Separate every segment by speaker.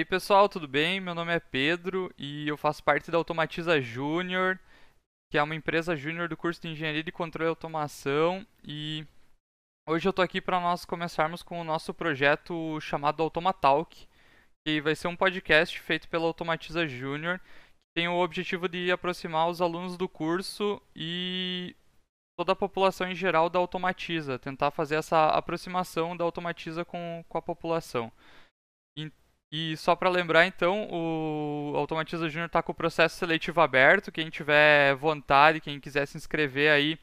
Speaker 1: Aí pessoal, tudo bem? Meu nome é Pedro e eu faço parte da Automatiza Júnior, que é uma empresa júnior do curso de Engenharia de Controle e Automação. E hoje eu estou aqui para nós começarmos com o nosso projeto chamado Automatalk, que vai ser um podcast feito pela Automatiza Júnior, que tem o objetivo de aproximar os alunos do curso e toda a população em geral da Automatiza, tentar fazer essa aproximação da Automatiza com, com a população. E só para lembrar, então, o Automatiza Júnior está com o processo seletivo aberto. Quem tiver vontade, quem quiser se inscrever aí,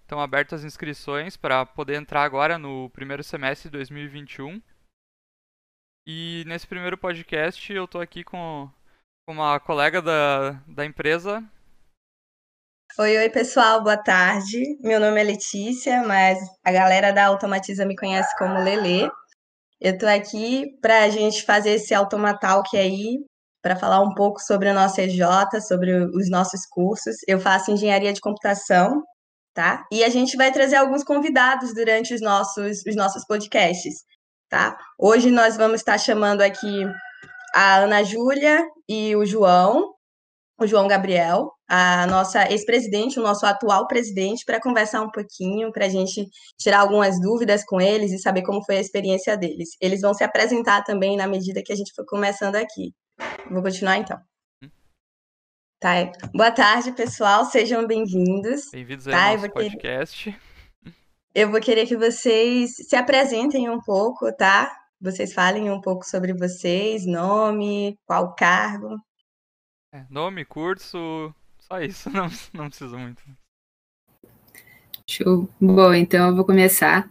Speaker 1: estão abertas as inscrições para poder entrar agora no primeiro semestre de 2021. E nesse primeiro podcast eu estou aqui com, uma colega da, da empresa.
Speaker 2: Oi, oi pessoal, boa tarde. Meu nome é Letícia, mas a galera da Automatiza me conhece como Lele. Eu estou aqui para a gente fazer esse automatalk aí, para falar um pouco sobre o nosso EJ, sobre os nossos cursos. Eu faço engenharia de computação, tá? E a gente vai trazer alguns convidados durante os nossos, os nossos podcasts, tá? Hoje nós vamos estar chamando aqui a Ana Júlia e o João, o João Gabriel, a nossa ex-presidente, o nosso atual presidente, para conversar um pouquinho, para a gente tirar algumas dúvidas com eles e saber como foi a experiência deles. Eles vão se apresentar também na medida que a gente for começando aqui. Vou continuar então. Tá. Boa tarde, pessoal. Sejam bem-vindos.
Speaker 1: Bem-vindos ao tá? nosso podcast.
Speaker 2: Querer... Eu vou querer que vocês se apresentem um pouco, tá? Vocês falem um pouco sobre vocês, nome, qual cargo.
Speaker 1: É, nome, curso, só isso, não, não preciso muito.
Speaker 3: Show. Bom, então eu vou começar.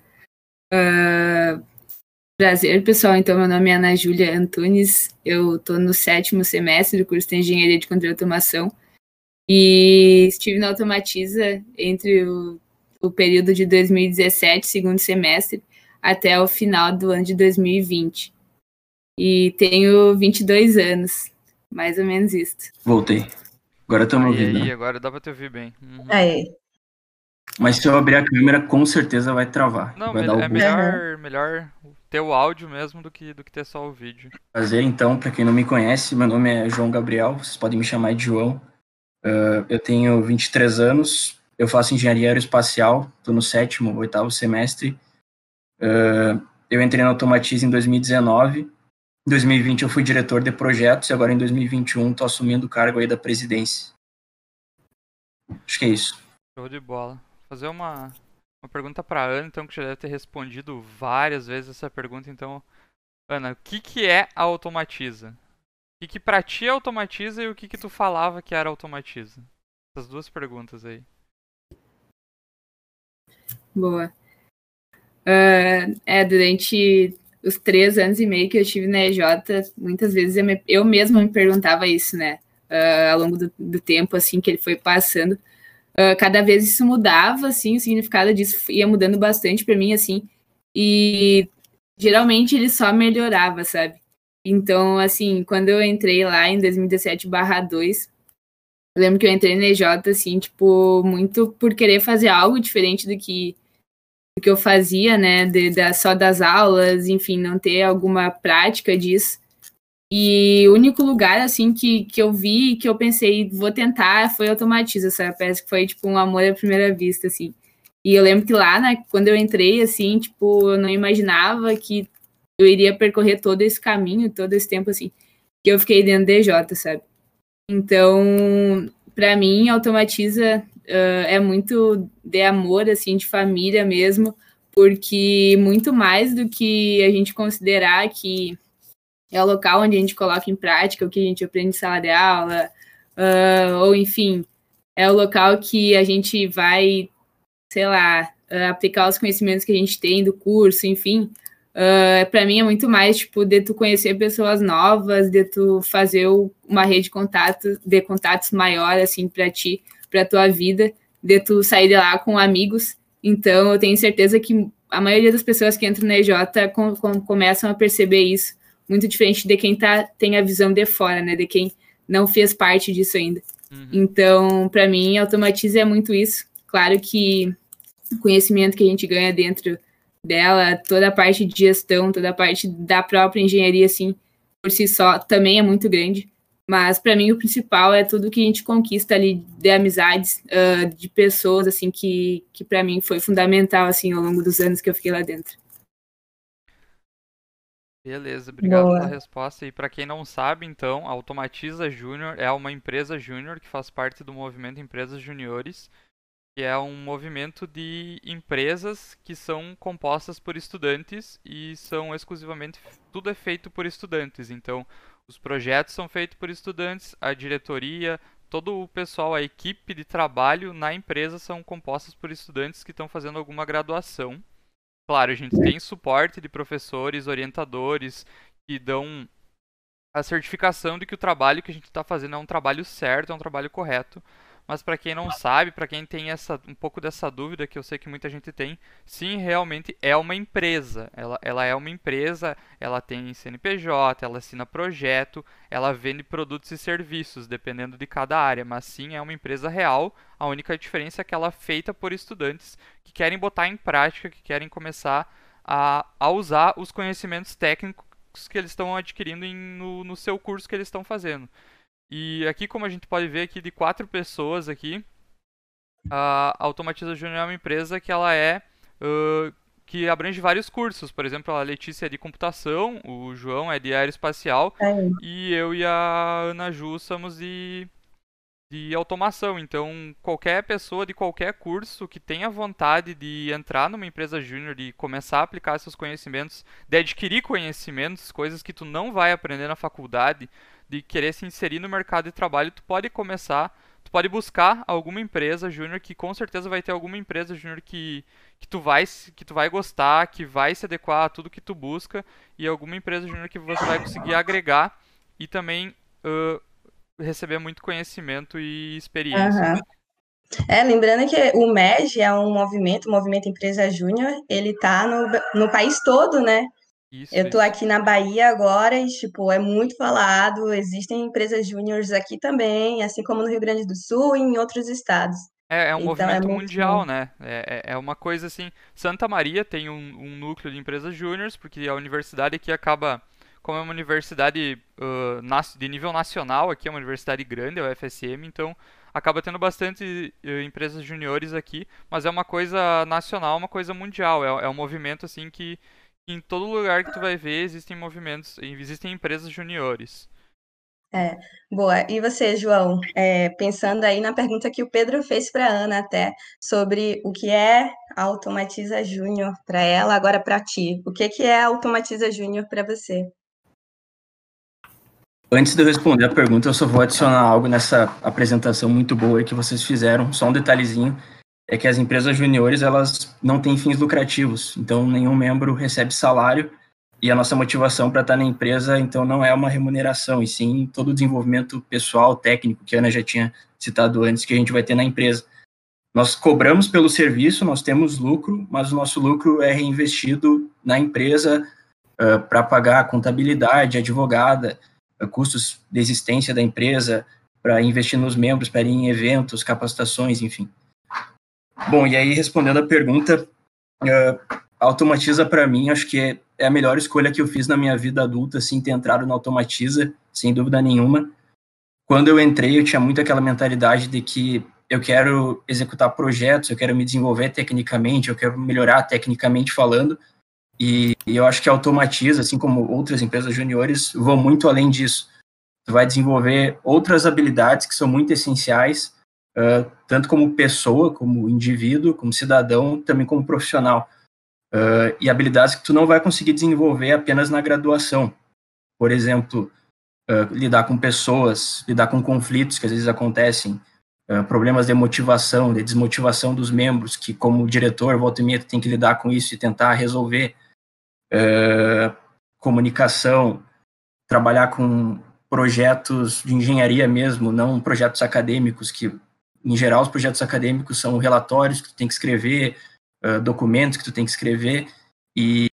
Speaker 3: Uh, prazer, pessoal. Então, meu nome é Ana Júlia Antunes. Eu estou no sétimo semestre do curso de Engenharia de Controle e Automação. E estive na Automatiza entre o, o período de 2017, segundo semestre, até o final do ano de 2020. E tenho 22 anos. Mais ou menos isso.
Speaker 4: Voltei. Agora estamos ouvindo.
Speaker 1: Aí, agora dá pra te ouvir bem.
Speaker 2: Uhum. Aí.
Speaker 4: Mas se eu abrir a câmera, com certeza vai travar.
Speaker 1: Não,
Speaker 4: vai
Speaker 1: me é melhor, melhor ter o áudio mesmo do que, do que ter só o vídeo.
Speaker 4: Prazer, então, para quem não me conhece, meu nome é João Gabriel, vocês podem me chamar de João. Uh, eu tenho 23 anos, eu faço engenharia aeroespacial, estou no sétimo, oitavo semestre. Uh, eu entrei na Automatiza em 2019 em 2020 eu fui diretor de projetos e agora em 2021 estou assumindo o cargo aí da presidência. Acho que é isso.
Speaker 1: Show de bola. Vou fazer uma, uma pergunta para Ana, então, que já deve ter respondido várias vezes essa pergunta. Então, Ana, o que, que é a automatiza? O que, que pra ti é automatiza e o que, que tu falava que era automatiza? Essas duas perguntas aí.
Speaker 3: Boa. Uh, é, durante os três anos e meio que eu estive na EJ, muitas vezes eu, me, eu mesma me perguntava isso, né? Uh, ao longo do, do, tempo, assim, que ele foi passando. Uh, cada vez isso mudava, assim, o significado disso ia mudando bastante para mim, assim. E geralmente ele só melhorava, sabe? Então, assim, quando eu entrei lá em 2017 2, eu lembro que eu entrei na EJ, assim, tipo, muito por querer fazer algo diferente do que que eu fazia, né, de, só das aulas, enfim, não ter alguma prática disso. E o único lugar, assim, que, que eu vi, que eu pensei, vou tentar, foi Automatiza, sabe? Parece que foi, tipo, um amor à primeira vista, assim. E eu lembro que lá, né, quando eu entrei, assim, tipo, eu não imaginava que eu iria percorrer todo esse caminho, todo esse tempo, assim, que eu fiquei dentro do DJ, sabe? Então, para mim, Automatiza uh, é muito de amor, assim, de família mesmo, porque muito mais do que a gente considerar que é o local onde a gente coloca em prática o que a gente aprende em sala de aula, uh, ou enfim, é o local que a gente vai, sei lá, uh, aplicar os conhecimentos que a gente tem do curso, enfim. Uh, para mim é muito mais tipo de tu conhecer pessoas novas, de tu fazer uma rede de contatos, de contatos maior assim para ti, para tua vida, de tu sair de lá com amigos. Então, eu tenho certeza que a maioria das pessoas que entram na EJ com, com, começam a perceber isso, muito diferente de quem tá, tem a visão de fora, né? De quem não fez parte disso ainda. Uhum. Então, para mim, automatiza é muito isso. Claro que o conhecimento que a gente ganha dentro dela, toda a parte de gestão, toda a parte da própria engenharia, assim, por si só também é muito grande. Mas para mim o principal é tudo que a gente conquista ali de amizades, uh, de pessoas assim que, que para mim foi fundamental assim ao longo dos anos que eu fiquei lá dentro.
Speaker 1: Beleza, obrigado Boa. pela resposta. E para quem não sabe, então, a Automatiza Júnior é uma empresa júnior que faz parte do movimento Empresas Juniores, que é um movimento de empresas que são compostas por estudantes e são exclusivamente tudo é feito por estudantes. Então, os projetos são feitos por estudantes, a diretoria, todo o pessoal, a equipe de trabalho na empresa são compostas por estudantes que estão fazendo alguma graduação. Claro, a gente tem suporte de professores, orientadores que dão a certificação de que o trabalho que a gente está fazendo é um trabalho certo, é um trabalho correto. Mas para quem não sabe, para quem tem essa, um pouco dessa dúvida, que eu sei que muita gente tem, sim, realmente é uma empresa. Ela, ela é uma empresa, ela tem CNPJ, ela assina projeto, ela vende produtos e serviços, dependendo de cada área. Mas sim, é uma empresa real. A única diferença é que ela é feita por estudantes que querem botar em prática, que querem começar a, a usar os conhecimentos técnicos que eles estão adquirindo em, no, no seu curso que eles estão fazendo. E aqui, como a gente pode ver aqui de quatro pessoas aqui, a Automatiza Júnior é uma empresa que ela é uh, que abrange vários cursos. Por exemplo, a Letícia é de computação, o João é de aeroespacial é. e eu e a Ana Ju somos de, de automação. Então, qualquer pessoa de qualquer curso que tenha vontade de entrar numa empresa júnior, de começar a aplicar seus conhecimentos, de adquirir conhecimentos, coisas que tu não vai aprender na faculdade, de querer se inserir no mercado de trabalho, tu pode começar, tu pode buscar alguma empresa júnior que com certeza vai ter alguma empresa júnior que, que tu vai que tu vai gostar, que vai se adequar a tudo que tu busca e alguma empresa júnior que você vai conseguir agregar e também uh, receber muito conhecimento e experiência.
Speaker 2: Uhum. É, lembrando que o MEG é um movimento, o Movimento Empresa Júnior, ele tá no, no país todo, né? Isso, eu tô isso. aqui na Bahia agora e, tipo, é muito falado. Existem empresas júniores aqui também, assim como no Rio Grande do Sul e em outros estados.
Speaker 1: É, é um então, movimento é mundial, bom. né? É, é, é uma coisa assim. Santa Maria tem um, um núcleo de empresas júniores, porque a universidade aqui acaba. Como é uma universidade uh, de nível nacional, aqui é uma universidade grande, é o FSM, então acaba tendo bastante empresas juniores aqui, mas é uma coisa nacional, uma coisa mundial. É, é um movimento assim que em todo lugar que tu vai ver existem movimentos, existem empresas juniores.
Speaker 2: É, boa. E você, João, é, pensando aí na pergunta que o Pedro fez para a Ana até, sobre o que é Automatiza Júnior para ela, agora para ti. O que, que é Automatiza Júnior para você?
Speaker 4: Antes de eu responder a pergunta, eu só vou adicionar algo nessa apresentação muito boa que vocês fizeram, só um detalhezinho é que as empresas juniores elas não têm fins lucrativos, então nenhum membro recebe salário e a nossa motivação para estar na empresa então não é uma remuneração e sim todo o desenvolvimento pessoal, técnico que a Ana já tinha citado antes que a gente vai ter na empresa. Nós cobramos pelo serviço, nós temos lucro, mas o nosso lucro é reinvestido na empresa uh, para pagar contabilidade, advogada, uh, custos de existência da empresa, para investir nos membros, para ir em eventos, capacitações, enfim. Bom, e aí respondendo a pergunta, uh, automatiza para mim, acho que é, é, a melhor escolha que eu fiz na minha vida adulta, assim, ter entrado no automatiza, sem dúvida nenhuma. Quando eu entrei, eu tinha muito aquela mentalidade de que eu quero executar projetos, eu quero me desenvolver tecnicamente, eu quero melhorar tecnicamente falando, e, e eu acho que a automatiza, assim como outras empresas juniores, vão muito além disso. Tu vai desenvolver outras habilidades que são muito essenciais uh, tanto como pessoa, como indivíduo, como cidadão, também como profissional. Uh, e habilidades que tu não vai conseguir desenvolver apenas na graduação. Por exemplo, uh, lidar com pessoas, lidar com conflitos que às vezes acontecem, problemas de motivação, de desmotivação dos membros, que como diretor, volta e meia, tem que lidar com isso e tentar resolver. comunicação, trabalhar com projetos de engenharia mesmo, não projetos acadêmicos que em geral, os projetos acadêmicos são relatórios que tu tem que escrever, uh, documentos que tu tem que escrever, e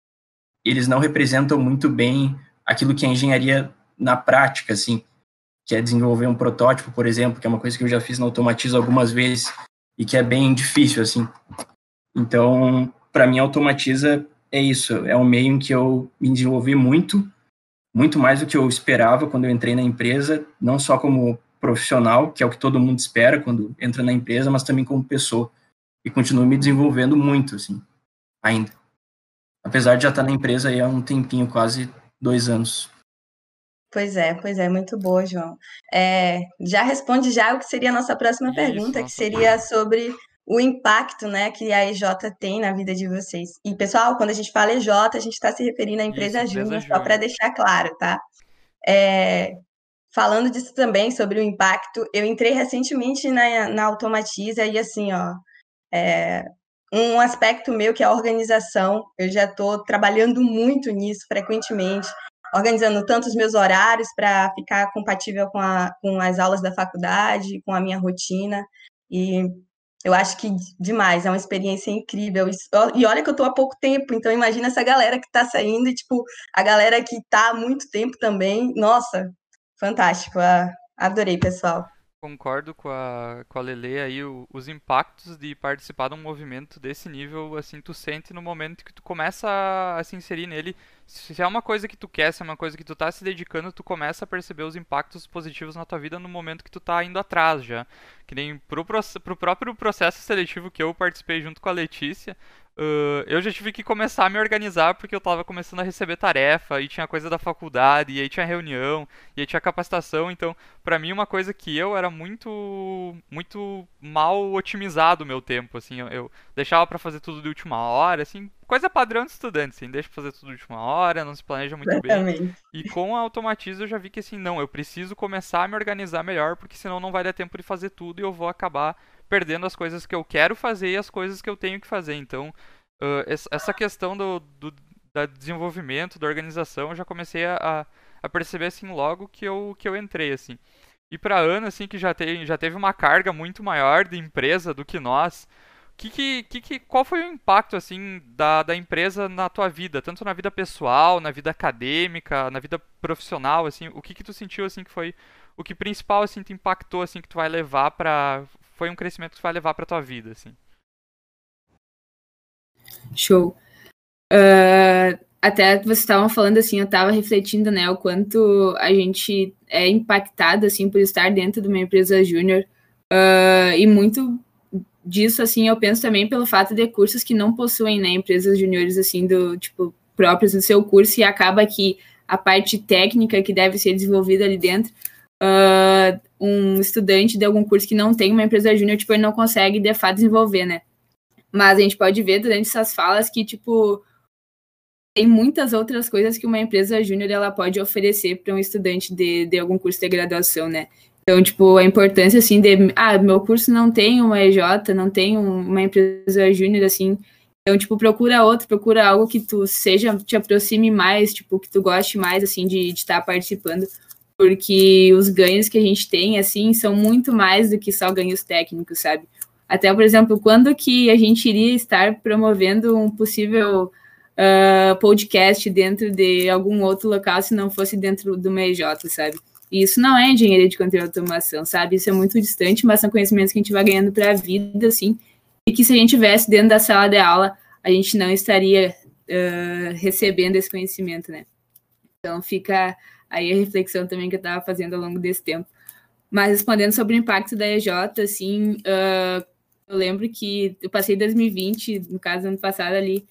Speaker 4: eles não representam muito bem aquilo que é engenharia na prática, assim, que é desenvolver um protótipo, por exemplo, que é uma coisa que eu já fiz na Automatiza algumas vezes e que é bem difícil, assim. Então, para mim, Automatiza é isso, é um meio em que eu me desenvolvi muito muito mais do que eu esperava quando eu entrei na empresa, não só como profissional, que é o que todo mundo espera quando entra na empresa, mas também como pessoa. E continuo me desenvolvendo muito, assim, ainda. Apesar de já estar na empresa aí há um tempinho, quase dois anos.
Speaker 2: Pois é, pois é, muito boa, João. É, já responde já o que seria a nossa próxima Isso, pergunta, que seria sobre o impacto né, que a EJ tem na vida de vocês. E, pessoal, quando a gente fala EJ, a gente está se referindo à empresa Júnior, só para deixar claro, tá? É, falando disso também, sobre o impacto, eu entrei recentemente na, na Automatiza e, assim, ó, é, um aspecto meu que é a organização, eu já estou trabalhando muito nisso frequentemente, organizando tanto os meus horários para ficar compatível com, a, com as aulas da faculdade, com a minha rotina, e eu acho que demais, é uma experiência incrível. E olha que eu estou há pouco tempo, então imagina essa galera que está saindo e, tipo, a galera que está há muito tempo também. Nossa, fantástico. Adorei, pessoal.
Speaker 1: Concordo com a, com a Lele aí, o, os impactos de participar de um movimento desse nível, assim, tu sente no momento que tu começa a, a se inserir nele. Se é uma coisa que tu quer, se é uma coisa que tu tá se dedicando, tu começa a perceber os impactos positivos na tua vida no momento que tu tá indo atrás já. Que nem pro, pro próprio processo seletivo que eu participei junto com a Letícia, Uh, eu já tive que começar a me organizar porque eu estava começando a receber tarefa e tinha coisa da faculdade, e aí tinha reunião, e aí tinha capacitação. Então, para mim, uma coisa que eu era muito muito mal otimizado o meu tempo. Assim, eu, eu deixava para fazer tudo de última hora, assim, coisa padrão de estudante, assim, deixa pra fazer tudo de última hora, não se planeja muito Exatamente. bem. E com a Automatiza eu já vi que assim, não, eu preciso começar a me organizar melhor, porque senão não vai dar tempo de fazer tudo e eu vou acabar perdendo as coisas que eu quero fazer e as coisas que eu tenho que fazer. Então, uh, essa questão do, do da desenvolvimento, da organização, eu já comecei a, a perceber assim logo que eu, que eu entrei assim. E para Ana, assim, que já, tem, já teve uma carga muito maior de empresa do que nós, que, que, que, qual foi o impacto assim da, da empresa na tua vida, tanto na vida pessoal, na vida acadêmica, na vida profissional, assim, o que que tu sentiu assim que foi o que principal assim te impactou assim que tu vai levar para foi um crescimento que tu vai levar para tua vida, assim?
Speaker 3: Show. Uh, até vocês estavam falando assim, eu estava refletindo, né, o quanto a gente é impactado assim por estar dentro de uma empresa júnior uh, e muito disso assim eu penso também pelo fato de cursos que não possuem né empresas juniores assim do tipo próprios do seu curso e acaba que a parte técnica que deve ser desenvolvida ali dentro uh, um estudante de algum curso que não tem uma empresa júnior, tipo, ele não consegue, de fato, desenvolver, né? Mas a gente pode ver durante essas falas que, tipo, tem muitas outras coisas que uma empresa júnior ela pode oferecer para um estudante de, de algum curso de graduação, né? Então, tipo, a importância, assim, de... Ah, meu curso não tem uma EJ, não tem uma empresa júnior, assim... Então, tipo, procura outro, procura algo que tu seja, te aproxime mais, tipo, que tu goste mais, assim, de estar tá participando porque os ganhos que a gente tem, assim, são muito mais do que só ganhos técnicos, sabe? Até, por exemplo, quando que a gente iria estar promovendo um possível uh, podcast dentro de algum outro local se não fosse dentro do MEJ, sabe? E isso não é engenharia de controle de automação, sabe? Isso é muito distante, mas são conhecimentos que a gente vai ganhando para a vida, assim, e que se a gente tivesse dentro da sala de aula, a gente não estaria uh, recebendo esse conhecimento, né? Então fica aí a reflexão também que eu estava fazendo ao longo desse tempo. Mas respondendo sobre o impacto da EJ, assim, uh, eu lembro que eu passei 2020, no caso, ano passado ali,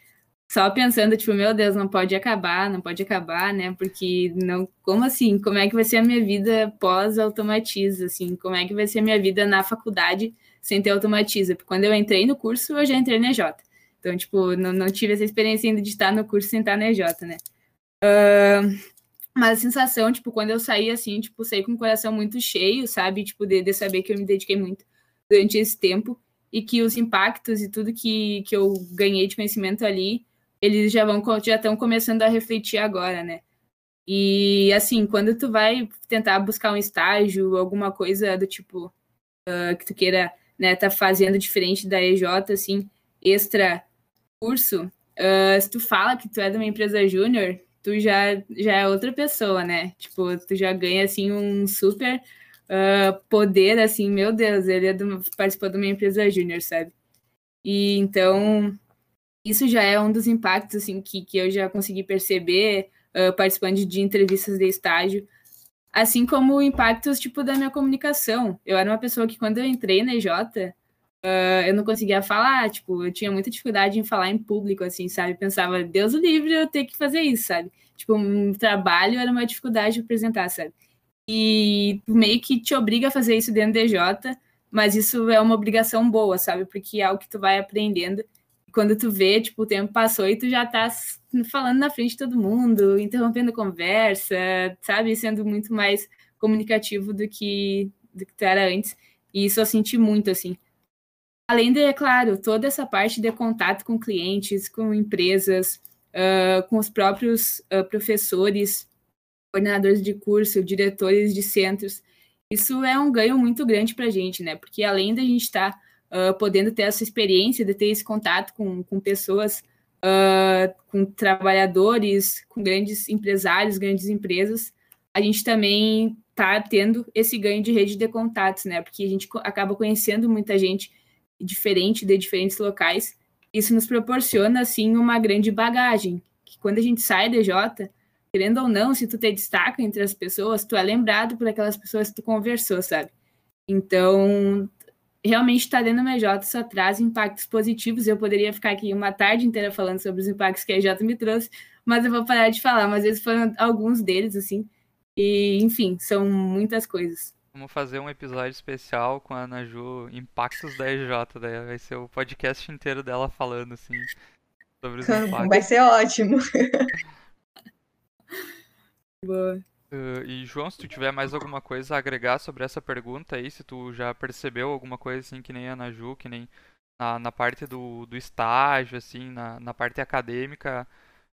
Speaker 3: só pensando, tipo, meu Deus, não pode acabar, não pode acabar, né? Porque não, como assim? Como é que vai ser a minha vida pós-automatiza, assim? Como é que vai ser a minha vida na faculdade sem ter automatiza? Porque quando eu entrei no curso, eu já entrei na EJ. Então, tipo, não, não tive essa experiência ainda de estar no curso sem estar na EJ, né? Uh, mas a sensação, tipo, quando eu saí assim, tipo, saí com o coração muito cheio, sabe? Tipo, de, de saber que eu me dediquei muito durante esse tempo e que os impactos e tudo que, que eu ganhei de conhecimento ali, eles já vão já estão começando a refletir agora, né? E assim, quando tu vai tentar buscar um estágio, alguma coisa do tipo uh, que tu queira, né, tá fazendo diferente da EJ, assim, extra curso, uh, se tu fala que tu é de uma empresa júnior, tu já, já é outra pessoa, né? Tipo, tu já ganha, assim, um super uh, poder, assim, meu Deus, ele é do, participou de uma empresa júnior, sabe? E então, isso já é um dos impactos, assim, que, que eu já consegui perceber, uh, participando de entrevistas de estágio, assim como impactos tipo da minha comunicação. Eu era uma pessoa que quando eu entrei na EJ, uh, eu não conseguia falar, tipo, eu tinha muita dificuldade em falar em público, assim, sabe? Pensava, Deus o livre, eu ter que fazer isso, sabe? Tipo, um trabalho era uma dificuldade de apresentar, sabe? E meio que te obriga a fazer isso dentro do DJ, mas isso é uma obrigação boa, sabe? Porque é algo que tu vai aprendendo. Quando tu vê, tipo, o tempo passou e tu já tá falando na frente de todo mundo, interrompendo a conversa, sabe? Sendo muito mais comunicativo do que, do que tu era antes. E isso eu senti muito, assim. Além de, é claro, toda essa parte de contato com clientes, com empresas, uh, com os próprios uh, professores, coordenadores de curso, diretores de centros. Isso é um ganho muito grande para a gente, né? Porque além da gente estar tá, uh, podendo ter essa experiência de ter esse contato com, com pessoas, com trabalhadores, com grandes empresários, grandes empresas, a gente também está tendo esse ganho de rede de contatos, né? Porque a gente acaba conhecendo muita gente diferente de diferentes locais, isso nos proporciona assim uma grande bagagem, que quando a gente sai da Jota, querendo ou não, se tu te destaca entre as pessoas, tu é lembrado por aquelas pessoas que tu conversou, sabe? Então, realmente estar tá dentro da MJ só traz impactos positivos. Eu poderia ficar aqui uma tarde inteira falando sobre os impactos que a EJ me trouxe, mas eu vou parar de falar. Mas esses foram alguns deles, assim. E, enfim, são muitas coisas.
Speaker 1: Vamos fazer um episódio especial com a Ana Ju, Impactos da EJ, daí vai ser o podcast inteiro dela falando, assim, sobre os impactos.
Speaker 2: Vai ser ótimo.
Speaker 3: Boa.
Speaker 1: Uh, e João, se tu tiver mais alguma coisa a agregar sobre essa pergunta aí, se tu já percebeu alguma coisa assim que nem a Ana Ju, que nem na, na parte do, do estágio, assim, na, na parte acadêmica,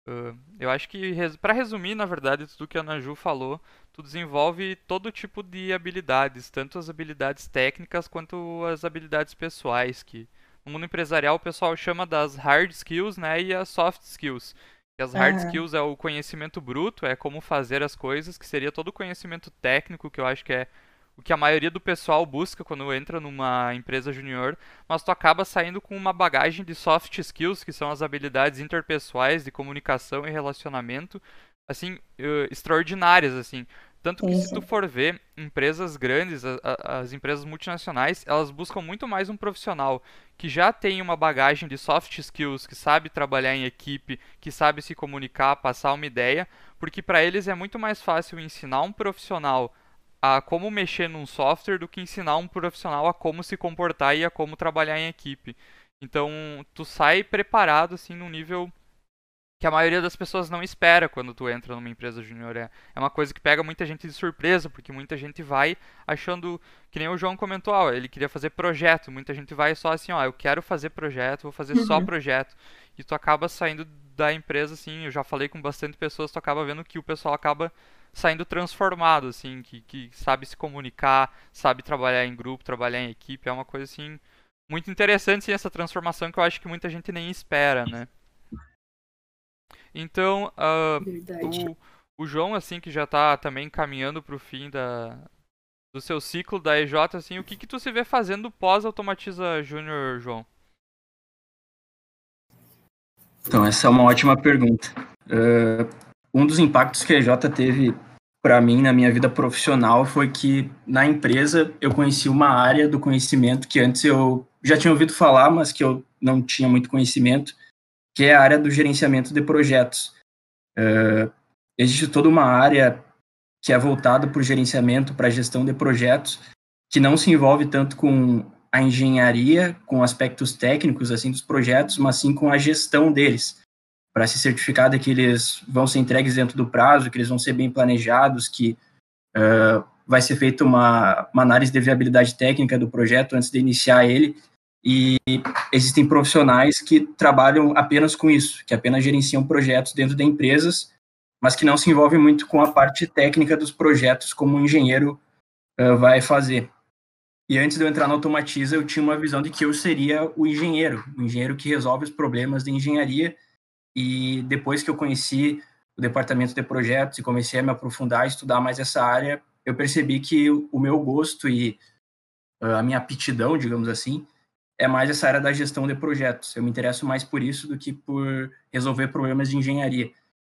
Speaker 1: uh, eu acho que, res, para resumir, na verdade, tudo que a Ana Ju falou, tu desenvolve todo tipo de habilidades, tanto as habilidades técnicas quanto as habilidades pessoais, que no mundo empresarial o pessoal chama das hard skills, né, e as soft skills. As hard uhum. skills é o conhecimento bruto, é como fazer as coisas, que seria todo o conhecimento técnico, que eu acho que é o que a maioria do pessoal busca quando entra numa empresa junior, mas tu acaba saindo com uma bagagem de soft skills, que são as habilidades interpessoais de comunicação e relacionamento, assim, uh, extraordinárias, assim. Tanto que se tu for ver, empresas grandes, a, a, as empresas multinacionais, elas buscam muito mais um profissional que já tem uma bagagem de soft skills, que sabe trabalhar em equipe, que sabe se comunicar, passar uma ideia, porque para eles é muito mais fácil ensinar um profissional a como mexer num software do que ensinar um profissional a como se comportar e a como trabalhar em equipe. Então, tu sai preparado assim num nível que a maioria das pessoas não espera quando tu entra numa empresa júnior. É, é uma coisa que pega muita gente de surpresa, porque muita gente vai achando, que nem o João comentou, ó, ele queria fazer projeto, muita gente vai só assim, ó, eu quero fazer projeto, vou fazer uhum. só projeto. E tu acaba saindo da empresa, assim, eu já falei com bastante pessoas, tu acaba vendo que o pessoal acaba saindo transformado, assim, que, que sabe se comunicar, sabe trabalhar em grupo, trabalhar em equipe, é uma coisa, assim, muito interessante, assim, essa transformação que eu acho que muita gente nem espera, né? Então, uh, o, o, João, assim, que já está também caminhando para o fim da, do seu ciclo da EJ, assim, o que, que tu se vê fazendo pós-Automatiza Júnior, João?
Speaker 4: Então, essa é uma ótima pergunta. Uh, um dos impactos que a EJ teve para mim na minha vida profissional foi que na empresa eu conheci uma área do conhecimento que antes eu já tinha ouvido falar, mas que eu não tinha muito conhecimento, que é a área do gerenciamento de projetos. Uh, existe toda uma área que é voltada para o gerenciamento, para a gestão de projetos, que não se envolve tanto com a engenharia, com aspectos técnicos assim dos projetos, mas sim com a gestão deles, para se certificar de que eles vão ser entregues dentro do prazo, que eles vão ser bem planejados, que uh, vai ser feita uma, uma análise de viabilidade técnica do projeto antes de iniciar ele, e existem profissionais que trabalham apenas com isso, que apenas gerenciam projetos dentro de empresas, mas que não se envolvem muito com a parte técnica dos projetos, como o engenheiro uh, vai fazer. E antes de eu entrar na Automatiza, eu tinha uma visão de que eu seria o engenheiro, o engenheiro que resolve os problemas de engenharia. E depois que eu conheci o departamento de projetos e comecei a me aprofundar, estudar mais essa área, eu percebi que o meu gosto e uh, a minha aptidão, digamos assim, é mais essa área da gestão de projetos. Eu me interesso mais por isso do que por resolver problemas de engenharia.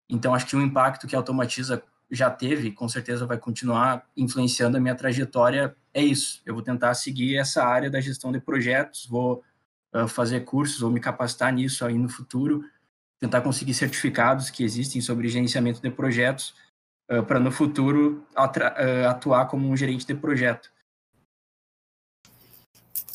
Speaker 4: Então, acho que o impacto que a Automatiza já teve, com certeza vai continuar influenciando a minha trajetória, é isso. Eu vou tentar seguir essa área da gestão de projetos, vou uh, fazer cursos, vou me capacitar nisso aí no futuro, tentar conseguir certificados que existem sobre gerenciamento de projetos, uh, para no futuro uh, atuar como um gerente de projeto.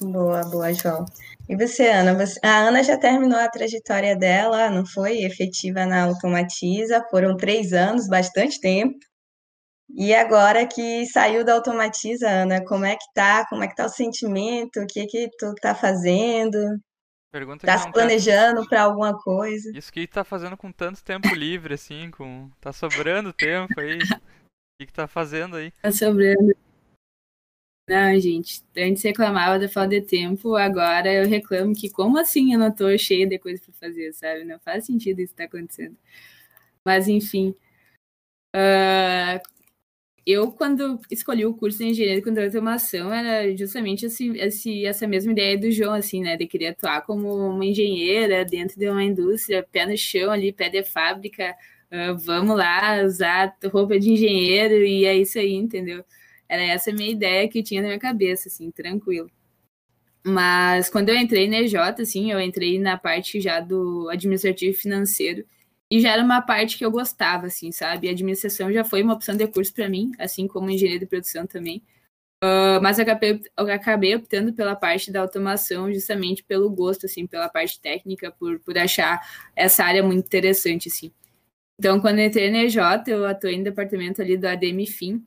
Speaker 2: Boa, boa, João. E você, Ana? Você... A Ana já terminou a trajetória dela, não foi? Efetiva na Automatiza, foram três anos, bastante tempo. E agora que saiu da Automatiza, Ana, como é que tá? Como é que tá o sentimento? O que que tu tá fazendo?
Speaker 1: Pergunta
Speaker 2: tá se planejando para alguma coisa?
Speaker 1: Isso que tá fazendo com tanto tempo livre, assim, com... tá sobrando tempo aí. O que, que tá fazendo aí?
Speaker 3: Tá sobrando. Não, gente, antes reclamava da falta de tempo, agora eu reclamo que como assim eu não tô cheia de coisa para fazer, sabe? Não faz sentido isso estar tá acontecendo. Mas enfim, uh, eu quando escolhi o curso de engenharia de controle de automação era justamente esse, esse, essa mesma ideia do João, assim, né? De querer atuar como uma engenheira dentro de uma indústria, pé no chão ali, pé de fábrica, uh, vamos lá usar roupa de engenheiro e é isso aí, entendeu? Era essa a minha ideia que eu tinha na minha cabeça, assim, tranquilo. Mas quando eu entrei na EJ, assim, eu entrei na parte já do administrativo financeiro e já era uma parte que eu gostava, assim, sabe? A administração já foi uma opção de curso para mim, assim como engenharia de produção também. Uh, mas eu acabei, eu acabei optando pela parte da automação justamente pelo gosto, assim, pela parte técnica, por, por achar essa área muito interessante, assim. Então, quando eu entrei na EJ, eu atuei no departamento ali do ADM FIM,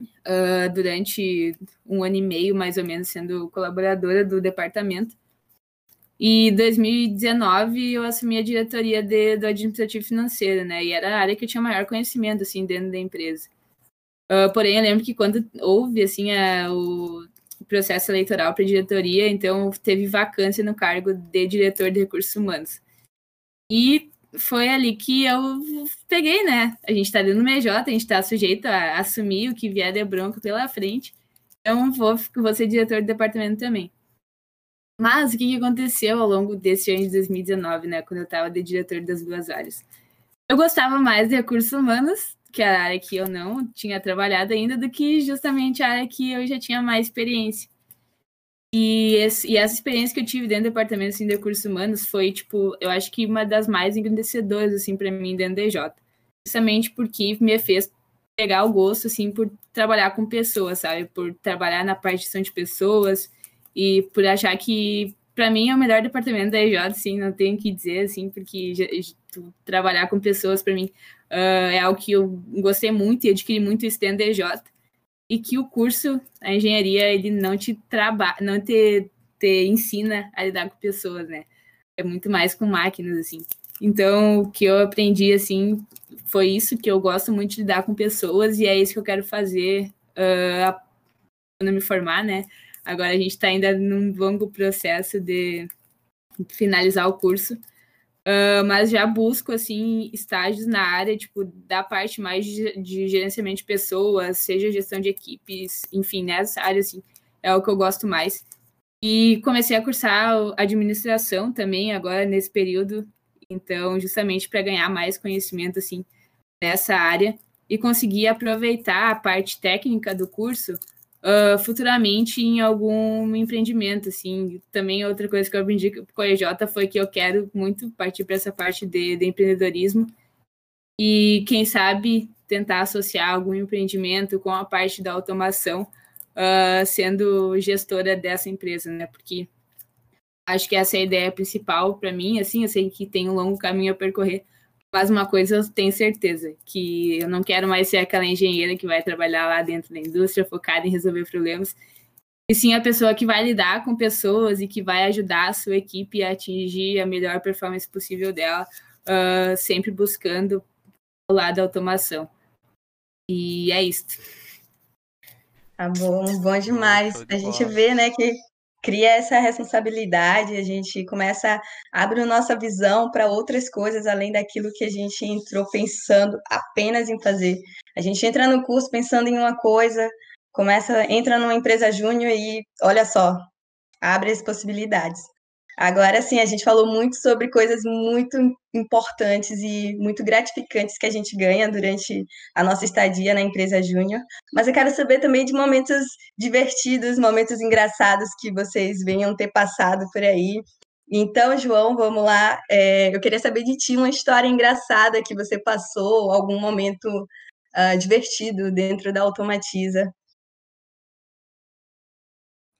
Speaker 3: uh, durante um ano e meio, mais ou menos, sendo colaboradora do departamento. E em 2019 eu assumi a diretoria de, do administrativo financeiro, né? E era a área que eu tinha maior conhecimento, assim, dentro da empresa. Uh, porém, eu lembro que quando houve, assim, a, o processo eleitoral para diretoria, então teve vacância no cargo de diretor de recursos humanos. E foi ali que eu peguei, né? A gente tá ali no MJ, a gente tá sujeito a assumir o que vier de bronca pela frente. Então, vou, vou ser diretor do departamento também. Mas o que, que aconteceu ao longo desse ano de 2019, né? Quando eu estava de diretor das duas áreas? Eu gostava mais de recursos humanos, que era a área que eu não tinha trabalhado ainda, do que justamente a área que eu já tinha mais experiência. E, esse, e, essa experiência que eu tive dentro do departamento assim, de recursos humanos foi, tipo, eu acho que uma das mais engrandecedoras, assim, para mim dentro do DJ. Justamente porque me fez pegar o gosto, assim, por trabalhar com pessoas, sabe? Por trabalhar na parte de pessoas e por achar que, para mim, é o melhor departamento da EJ, assim, não tenho que dizer, assim, porque trabalhar com pessoas, para mim, uh, é algo que eu gostei muito e adquiri muito isso dentro da EJ e que o curso, a engenharia, ele não te trabalha, não te, te ensina a lidar com pessoas, né? É muito mais com máquinas, assim. Então, o que eu aprendi, assim, foi isso, que eu gosto muito de lidar com pessoas, e é isso que eu quero fazer uh, quando me formar, né? Agora a gente está ainda num longo processo de finalizar o curso, Uh, mas já busco assim estágios na área tipo da parte mais de, de, gerenciamento de pessoas, seja gestão de equipes, enfim, nessa área assim é o que eu gosto mais. E comecei a cursar administração também agora nesse período, então justamente para ganhar mais conhecimento assim nessa área e conseguir aproveitar a parte técnica do curso uh, futuramente em algum empreendimento, assim. Também outra coisa que eu aprendi com a EJ foi que eu quero muito partir para essa parte de, de empreendedorismo e, quem sabe, tentar associar algum empreendimento com a parte da automação, uh, sendo gestora dessa empresa, né? Porque acho que essa é a ideia principal para mim, assim, eu sei que tem um longo caminho a percorrer, mas uma coisa eu tenho certeza, que eu não quero mais ser aquela engenheira que vai trabalhar lá dentro da indústria, focada em resolver problemas, e sim a pessoa que vai lidar com pessoas e que vai ajudar a sua equipe a atingir a melhor performance possível dela, uh, sempre buscando o lado da automação. E é isso.
Speaker 2: Tá bom, bom demais. A gente vê, né, que cria essa responsabilidade, a gente começa, abre a nossa visão para outras coisas além daquilo que a gente entrou pensando apenas em fazer. A gente entra no curso pensando em uma coisa, começa, entra numa empresa júnior e olha só, abre as possibilidades. Agora sim, a gente falou muito sobre coisas muito importantes e muito gratificantes que a gente ganha durante a nossa estadia na empresa Júnior, mas eu quero saber também de momentos divertidos, momentos engraçados que vocês venham ter passado por aí. Então, João, vamos lá. É, eu queria saber de ti uma história engraçada que você passou, algum momento uh, divertido dentro da Automatiza.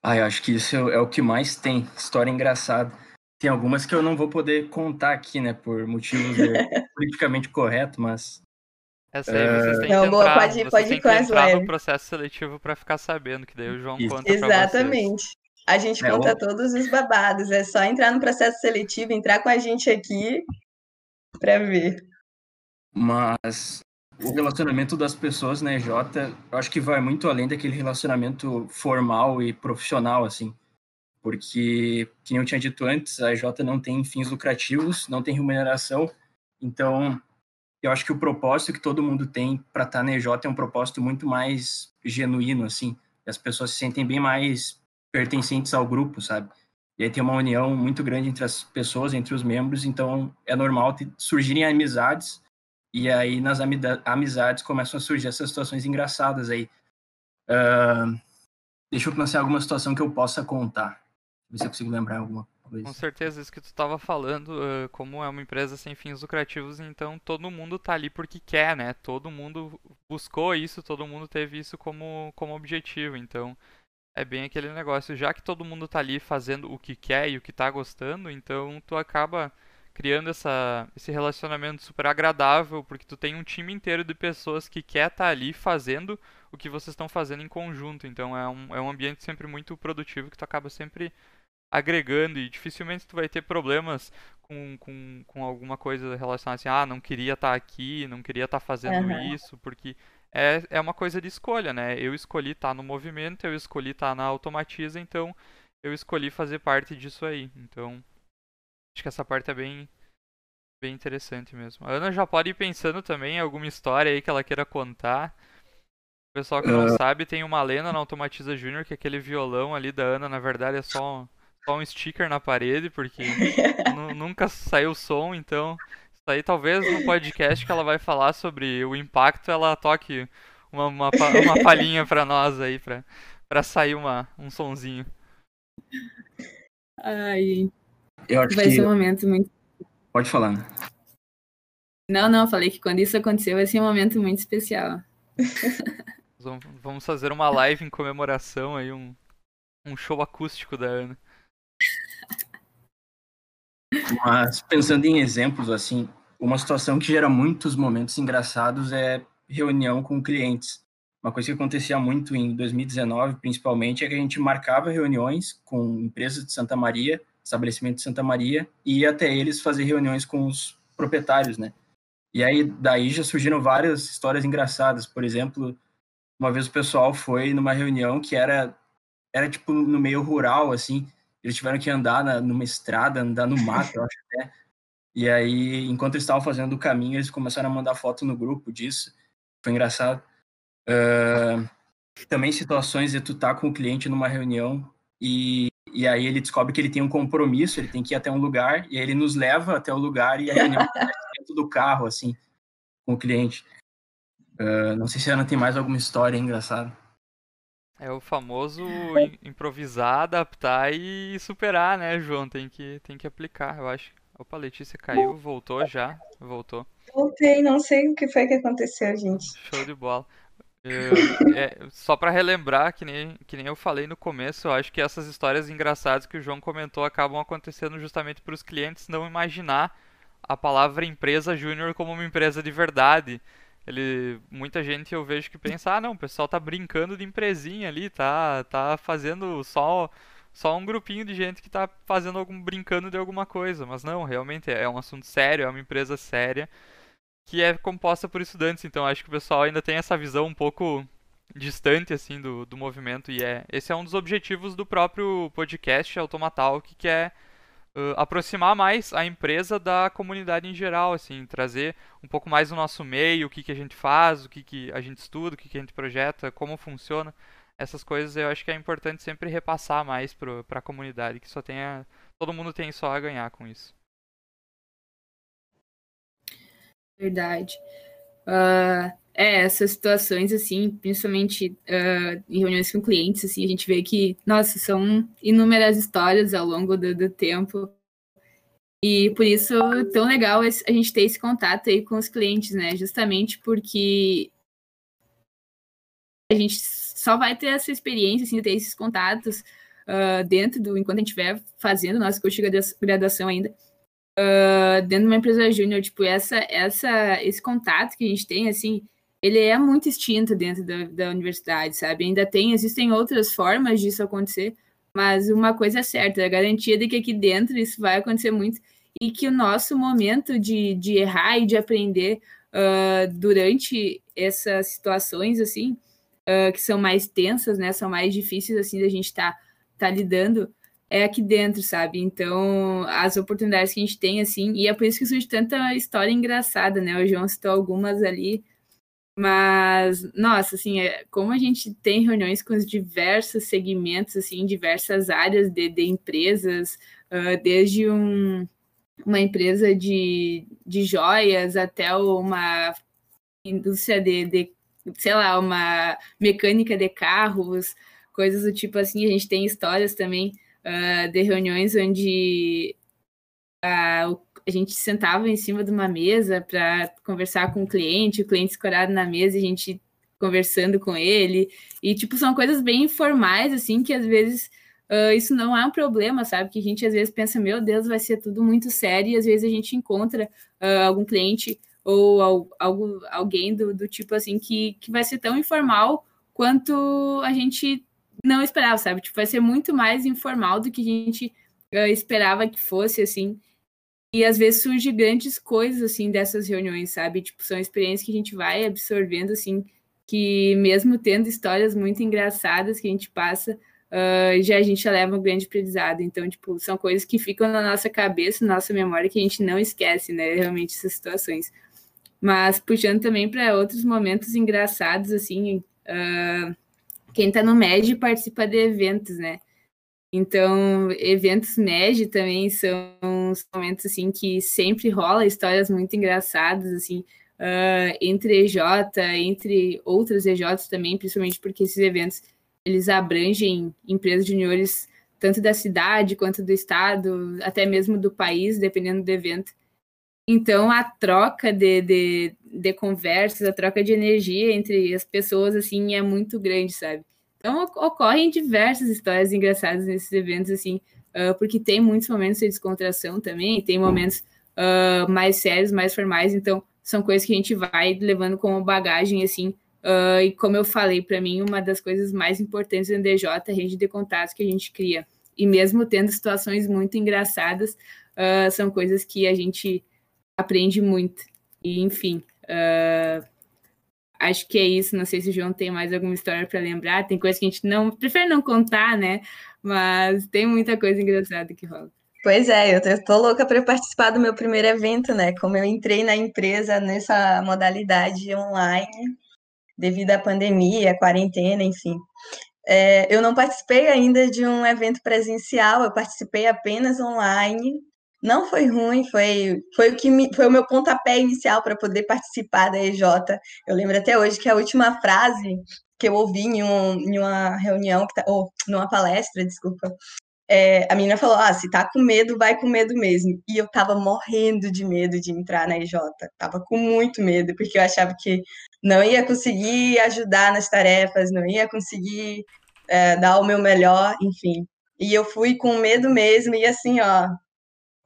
Speaker 4: Ah, eu acho que isso é o que mais tem, história engraçada. Tem algumas que eu não vou poder contar aqui, né, por motivos politicamente corretos, mas...
Speaker 1: Essa aí vocês têm não, que boa, entrar, pode, vocês pode têm que entrar no processo seletivo para ficar sabendo, que daí o João isso. conta
Speaker 2: Exatamente. A gente é, conta todos os babados, é só entrar no processo seletivo, entrar com a gente aqui para ver.
Speaker 4: Mas o relacionamento das pessoas na EJ, eu acho que vai muito além daquele relacionamento formal e profissional, assim. Porque, como eu tinha dito antes, a EJ não tem fins lucrativos, não tem remuneração. Então, eu acho que o propósito que todo mundo tem para estar tá na EJ é um propósito muito mais genuíno, assim. As pessoas se sentem bem mais pertencentes ao grupo, sabe? E aí tem uma união muito grande entre as pessoas, entre os membros, então é normal surgirem amizades e aí, nas amizades, começam a surgir essas situações engraçadas aí. Uh, deixa eu pensar alguma situação que eu possa contar. Ver se eu consigo lembrar alguma coisa.
Speaker 1: Com certeza, isso que tu estava falando, como é uma empresa sem fins lucrativos, então todo mundo tá ali porque quer, né? Todo mundo buscou isso, todo mundo teve isso como, como objetivo. Então, é bem aquele negócio. Já que todo mundo tá ali fazendo o que quer e o que tá gostando, então tu acaba criando essa, esse relacionamento super agradável, porque tu tem um time inteiro de pessoas que quer estar tá ali fazendo o que vocês estão fazendo em conjunto. Então é um, é um ambiente sempre muito produtivo que tu acaba sempre agregando e dificilmente tu vai ter problemas com, com, com alguma coisa relacionada assim, ah, não queria estar tá aqui, não queria estar tá fazendo uhum. isso, porque é, é uma coisa de escolha, né? Eu escolhi estar no movimento, eu escolhi estar na Automatiza, então eu escolhi fazer parte disso aí. Então, Acho que essa parte é bem, bem interessante mesmo. A Ana já pode ir pensando também em alguma história aí que ela queira contar. O pessoal que não uh... sabe, tem uma lenda na Automatiza Júnior que aquele violão ali da Ana, na verdade, é só um, só um sticker na parede, porque nunca saiu som, então isso aí talvez no podcast que ela vai falar sobre o impacto, ela toque uma, uma, uma palhinha pra nós aí, pra, pra sair uma, um sonzinho.
Speaker 3: Ai, eu acho vai que... ser um momento muito.
Speaker 4: Pode falar.
Speaker 3: Não, não, falei que quando isso aconteceu vai ser um momento muito especial.
Speaker 1: Vamos fazer uma live em comemoração aí, um, um show acústico da Ana.
Speaker 4: Mas pensando em exemplos, assim, uma situação que gera muitos momentos engraçados é reunião com clientes. Uma coisa que acontecia muito em 2019, principalmente, é que a gente marcava reuniões com empresas de Santa Maria estabelecimento de Santa Maria, e ia até eles fazer reuniões com os proprietários, né? E aí, daí já surgiram várias histórias engraçadas. Por exemplo, uma vez o pessoal foi numa reunião que era, era tipo no meio rural, assim, eles tiveram que andar na, numa estrada, andar no mato, eu acho até. E aí, enquanto eles estavam fazendo o caminho, eles começaram a mandar foto no grupo disso. Foi engraçado. Uh, também situações de tu tá com o cliente numa reunião e e aí ele descobre que ele tem um compromisso, ele tem que ir até um lugar, e aí ele nos leva até o lugar e a reunião dentro do carro, assim, com o cliente. Uh, não sei se a Ana tem mais alguma história engraçada.
Speaker 1: É o famoso improvisar, adaptar e superar, né, João? Tem que, tem que aplicar, eu acho. Opa, a Letícia caiu, voltou já, voltou.
Speaker 2: Voltei, não sei o que foi que aconteceu, gente.
Speaker 1: Show de bola. É, só para relembrar, que nem, que nem eu falei no começo, eu acho que essas histórias engraçadas que o João comentou acabam acontecendo justamente para os clientes não imaginar a palavra empresa júnior como uma empresa de verdade. Ele, muita gente eu vejo que pensa, ah não, o pessoal tá brincando de empresinha ali, tá, tá fazendo só só um grupinho de gente que tá fazendo algum brincando de alguma coisa, mas não, realmente é um assunto sério, é uma empresa séria que é composta por estudantes, então acho que o pessoal ainda tem essa visão um pouco distante assim do, do movimento e é esse é um dos objetivos do próprio podcast Automatalk que é uh, aproximar mais a empresa da comunidade em geral assim trazer um pouco mais o nosso meio o que, que a gente faz o que, que a gente estuda o que, que a gente projeta como funciona essas coisas eu acho que é importante sempre repassar mais para a comunidade, que só tenha todo mundo tem só a ganhar com isso.
Speaker 3: Verdade. Uh, é, essas situações, assim, principalmente uh, em reuniões com clientes, assim, a gente vê que, nossa, são inúmeras histórias ao longo do, do tempo. E por isso, tão legal a gente ter esse contato aí com os clientes, né? Justamente porque a gente só vai ter essa experiência, assim, ter esses contatos uh, dentro do, enquanto a gente estiver fazendo nosso curso de graduação ainda, uh, dentro de uma empresa júnior, tipo, essa, essa, esse contato que a gente tem, assim, ele é muito extinto dentro da, da universidade, sabe? Ainda tem, existem outras formas disso acontecer, mas uma coisa é certa, é a garantia de que aqui dentro isso vai acontecer muito e que o nosso momento de, de errar e de aprender uh, durante essas situações, assim, uh, que são mais tensas, né, são mais difíceis, assim, da gente estar tá, tá lidando, é aqui dentro, sabe? Então, as oportunidades que a gente tem, assim, e é por isso que surge tanta história engraçada, né? O João citou algumas ali, mas, nossa, assim, é, como a gente tem reuniões com os diversos segmentos, assim, diversas áreas de, de empresas, uh, desde um, uma empresa de, de joias até uma indústria de, de, sei lá, uma mecânica de carros, coisas do tipo assim. A gente tem histórias também uh, de reuniões onde uh, a gente sentava em cima de uma mesa para conversar com o cliente, o cliente escorado na mesa a gente conversando com ele. E, tipo, são coisas bem informais, assim, que às vezes uh, isso não é um problema, sabe? Que a gente às vezes pensa, meu Deus, vai ser tudo muito sério, e às vezes a gente encontra uh, algum cliente ou algo, alguém do, do tipo assim que, que vai ser tão informal quanto a gente não esperava, sabe? Tipo, vai ser muito mais informal do que a gente uh, esperava que fosse, assim. E às vezes surge grandes coisas, assim, dessas reuniões, sabe? Tipo, são experiências que a gente vai absorvendo, assim, que mesmo tendo histórias muito engraçadas que a gente passa, uh, já a gente leva um grande aprendizado. Então, tipo, são coisas que ficam na nossa cabeça, na nossa memória, que a gente não esquece, né? Realmente, essas situações. Mas puxando também para outros momentos engraçados, assim, uh, quem está no MED participa de eventos, né? Então, eventos MED também são momentos, assim, que sempre rola histórias muito engraçadas, assim, uh, entre EJ, entre outras EJs também, principalmente porque esses eventos eles abrangem empresas juniores tanto da cidade quanto do estado, até mesmo do país, dependendo do evento. Então, a troca de, de, de, conversas, a troca de energia entre as pessoas, assim, é muito grande, sabe? Então, ocorrem diversas histórias engraçadas nesses eventos, assim, uh, porque tem muitos momentos de descontração também, tem momentos uh, mais sérios, mais formais, então, são coisas que a gente vai levando como bagagem, assim, Uh, e como eu falei, para mim, uma das coisas mais importantes do DJ é a rede de contatos que a gente cria. E mesmo tendo situações muito engraçadas, são coisas que a gente aprende muito. E, enfim, uh, acho que é isso. Não sei se o João tem mais alguma história para lembrar. Tem coisa que a gente não prefere não contar, né? Mas tem muita coisa engraçada que rola.
Speaker 2: Pois é, eu tô louca para participar do meu primeiro evento, né? Como eu entrei na empresa nessa modalidade online, devido à pandemia, à quarentena, enfim. É, eu não participei ainda de um evento presencial, eu participei apenas online. Não foi ruim, foi, foi o que me, foi o meu pontapé inicial para poder participar da EJ. Eu lembro até hoje que a última frase que eu ouvi em, um, em uma reunião, tá, ou numa palestra, desculpa, é, a menina falou: ah, se tá com medo, vai com medo mesmo. E eu tava morrendo de medo de entrar na EJ. Tava com muito medo, porque eu achava que não ia conseguir ajudar nas tarefas, não ia conseguir é, dar o meu melhor, enfim. E eu fui com medo mesmo, e assim, ó,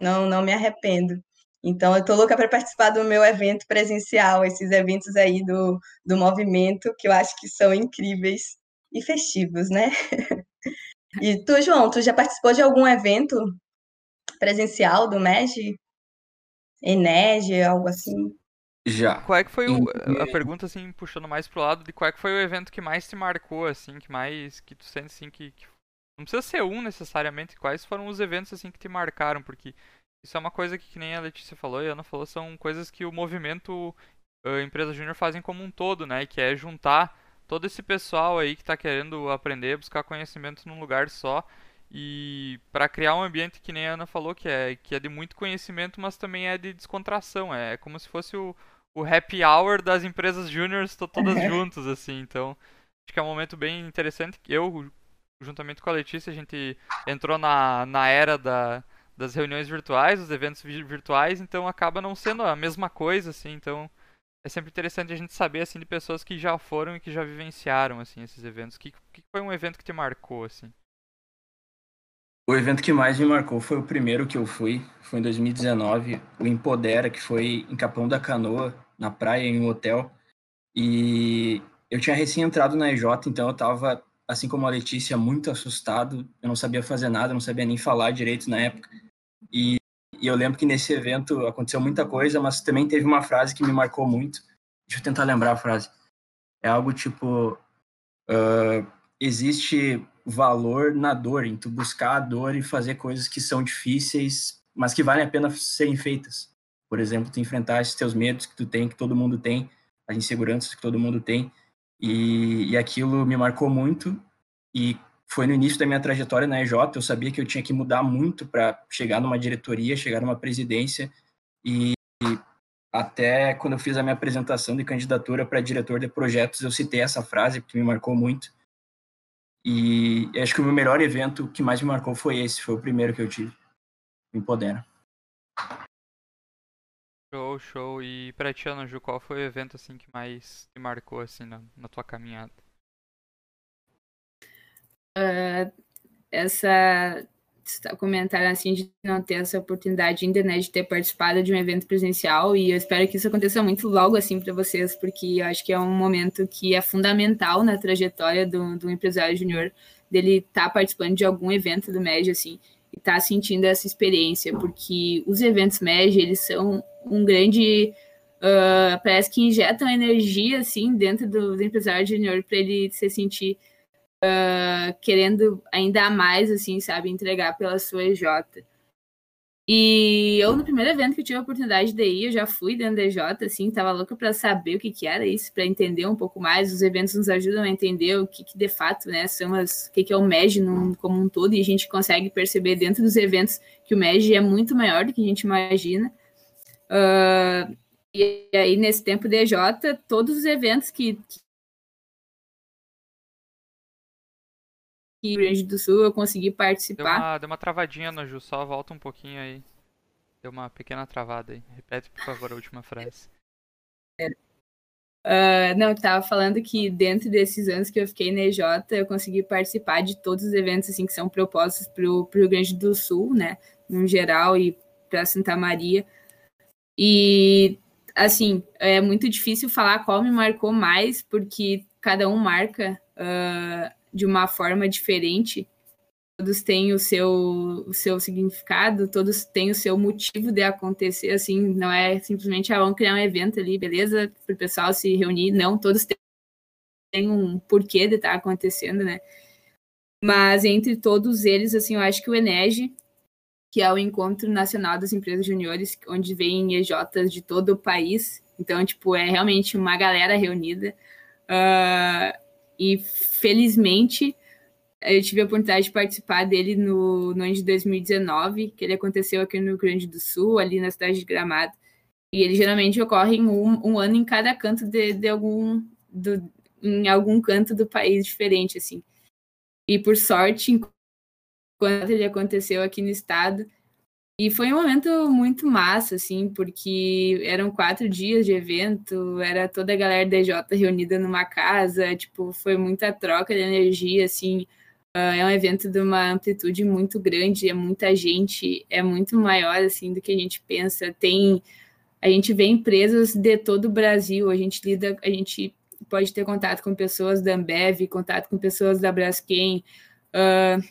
Speaker 2: não, não me arrependo. Então, eu tô louca para participar do meu evento presencial, esses eventos aí do, do movimento, que eu acho que são incríveis e festivos, né? e tu, João, tu já participou de algum evento presencial do MEG? Enege, algo assim?
Speaker 4: Já.
Speaker 1: Qual é que foi o, a pergunta assim, puxando mais pro lado de qual é que foi o evento que mais te marcou assim, que mais que tu sente assim que, que, não precisa ser um necessariamente, quais foram os eventos assim que te marcaram, porque isso é uma coisa que, que nem a Letícia falou e a Ana falou, são coisas que o movimento uh, Empresa Júnior fazem como um todo, né, que é juntar todo esse pessoal aí que está querendo aprender, buscar conhecimento num lugar só e para criar um ambiente que nem a Ana falou que é que é de muito conhecimento, mas também é de descontração, é como se fosse o, o happy hour das empresas juniors todas juntas assim, então acho que é um momento bem interessante. Eu juntamente com a Letícia a gente entrou na, na era da das reuniões virtuais, dos eventos virtuais, então acaba não sendo a mesma coisa, assim, então é sempre interessante a gente saber, assim, de pessoas que já foram e que já vivenciaram, assim, esses eventos. Que, que foi um evento que te marcou, assim?
Speaker 4: O evento que mais me marcou foi o primeiro que eu fui, foi em 2019, o Empodera, que foi em Capão da Canoa, na praia, em um hotel, e eu tinha recém entrado na EJ, então eu tava assim como a Letícia, muito assustado. Eu não sabia fazer nada, não sabia nem falar direito na época. E, e, eu lembro que nesse evento aconteceu muita coisa, mas também teve uma frase que me marcou muito. Deixa eu tentar lembrar a frase. É algo tipo: uh, existe valor na dor, em tu buscar a dor e fazer coisas que são difíceis, mas que valem a pena serem feitas. Por exemplo, tu enfrentar esses teus medos que tu tem, que todo mundo tem, as inseguranças que todo mundo tem, e, e aquilo me marcou muito. E foi no início da minha trajetória na EJ, eu sabia que eu tinha que mudar muito para chegar numa diretoria, chegar numa presidência. E até quando eu fiz a minha apresentação de candidatura para diretor de projetos, eu citei essa frase, porque me marcou muito. E acho que o meu melhor evento que mais me marcou foi esse, foi o primeiro que eu tive. Me.
Speaker 1: Show, show. E pra ti, Ana Ju, qual foi o evento assim que mais te marcou assim na, na tua caminhada?
Speaker 3: Uh, essa comentário assim de não ter essa oportunidade ainda, né, de ter participado de um evento presencial e eu espero que isso aconteça muito logo assim para vocês, porque eu acho que é um momento que é fundamental na trajetória do, do empresário júnior dele estar tá participando de algum evento do MED assim e estar tá sentindo essa experiência, porque os eventos MED, eles são um grande. Uh, parece que injetam energia assim dentro do, do empresário júnior para ele se sentir uh, querendo ainda mais assim, sabe, entregar pela sua EJ. E eu, no primeiro evento que tive a oportunidade de ir, eu já fui dentro da EJ, assim, tava louca para saber o que, que era isso, para entender um pouco mais. Os eventos nos ajudam a entender o que, que de fato, né, são as, o que, que é o MEG como um todo, e a gente consegue perceber dentro dos eventos que o MEG é muito maior do que a gente imagina. Uh, e aí, nesse tempo de EJ, todos os eventos que, Rio Grande do Sul eu consegui participar.
Speaker 1: Deu uma, deu uma travadinha no Ju, só volta um pouquinho aí. Deu uma pequena travada aí. Repete, por favor, a última frase.
Speaker 3: Uh, não, eu tava falando que dentro desses anos que eu fiquei na EJ, eu consegui participar de todos os eventos assim que são propostos para o Rio Grande do Sul, né, no geral, e para Santa Maria. E, assim, é muito difícil falar qual me marcou mais, porque cada um marca uh, de uma forma diferente. Todos têm o seu, o seu significado, todos têm o seu motivo de acontecer, assim, não é simplesmente, ah, vamos criar um evento ali, beleza, para o pessoal se reunir, não, todos têm um porquê de estar tá acontecendo, né? Mas entre todos eles, assim, eu acho que o Enege que é o Encontro Nacional das Empresas Juniores, onde vem EJs de todo o país. Então, tipo, é realmente uma galera reunida. Uh, e felizmente eu tive a oportunidade de participar dele no, no ano de 2019, que ele aconteceu aqui no Rio Grande do Sul, ali na cidade de Gramado. E ele geralmente ocorre em um, um ano em cada canto de, de algum do, em algum canto do país diferente, assim. E por sorte, quando ele aconteceu aqui no estado. E foi um momento muito massa, assim, porque eram quatro dias de evento, era toda a galera da EJ reunida numa casa, tipo, foi muita troca de energia, assim. Uh, é um evento de uma amplitude muito grande, é muita gente, é muito maior, assim, do que a gente pensa. Tem. A gente vê empresas de todo o Brasil, a gente lida, a gente pode ter contato com pessoas da Ambev, contato com pessoas da Braskem, uh,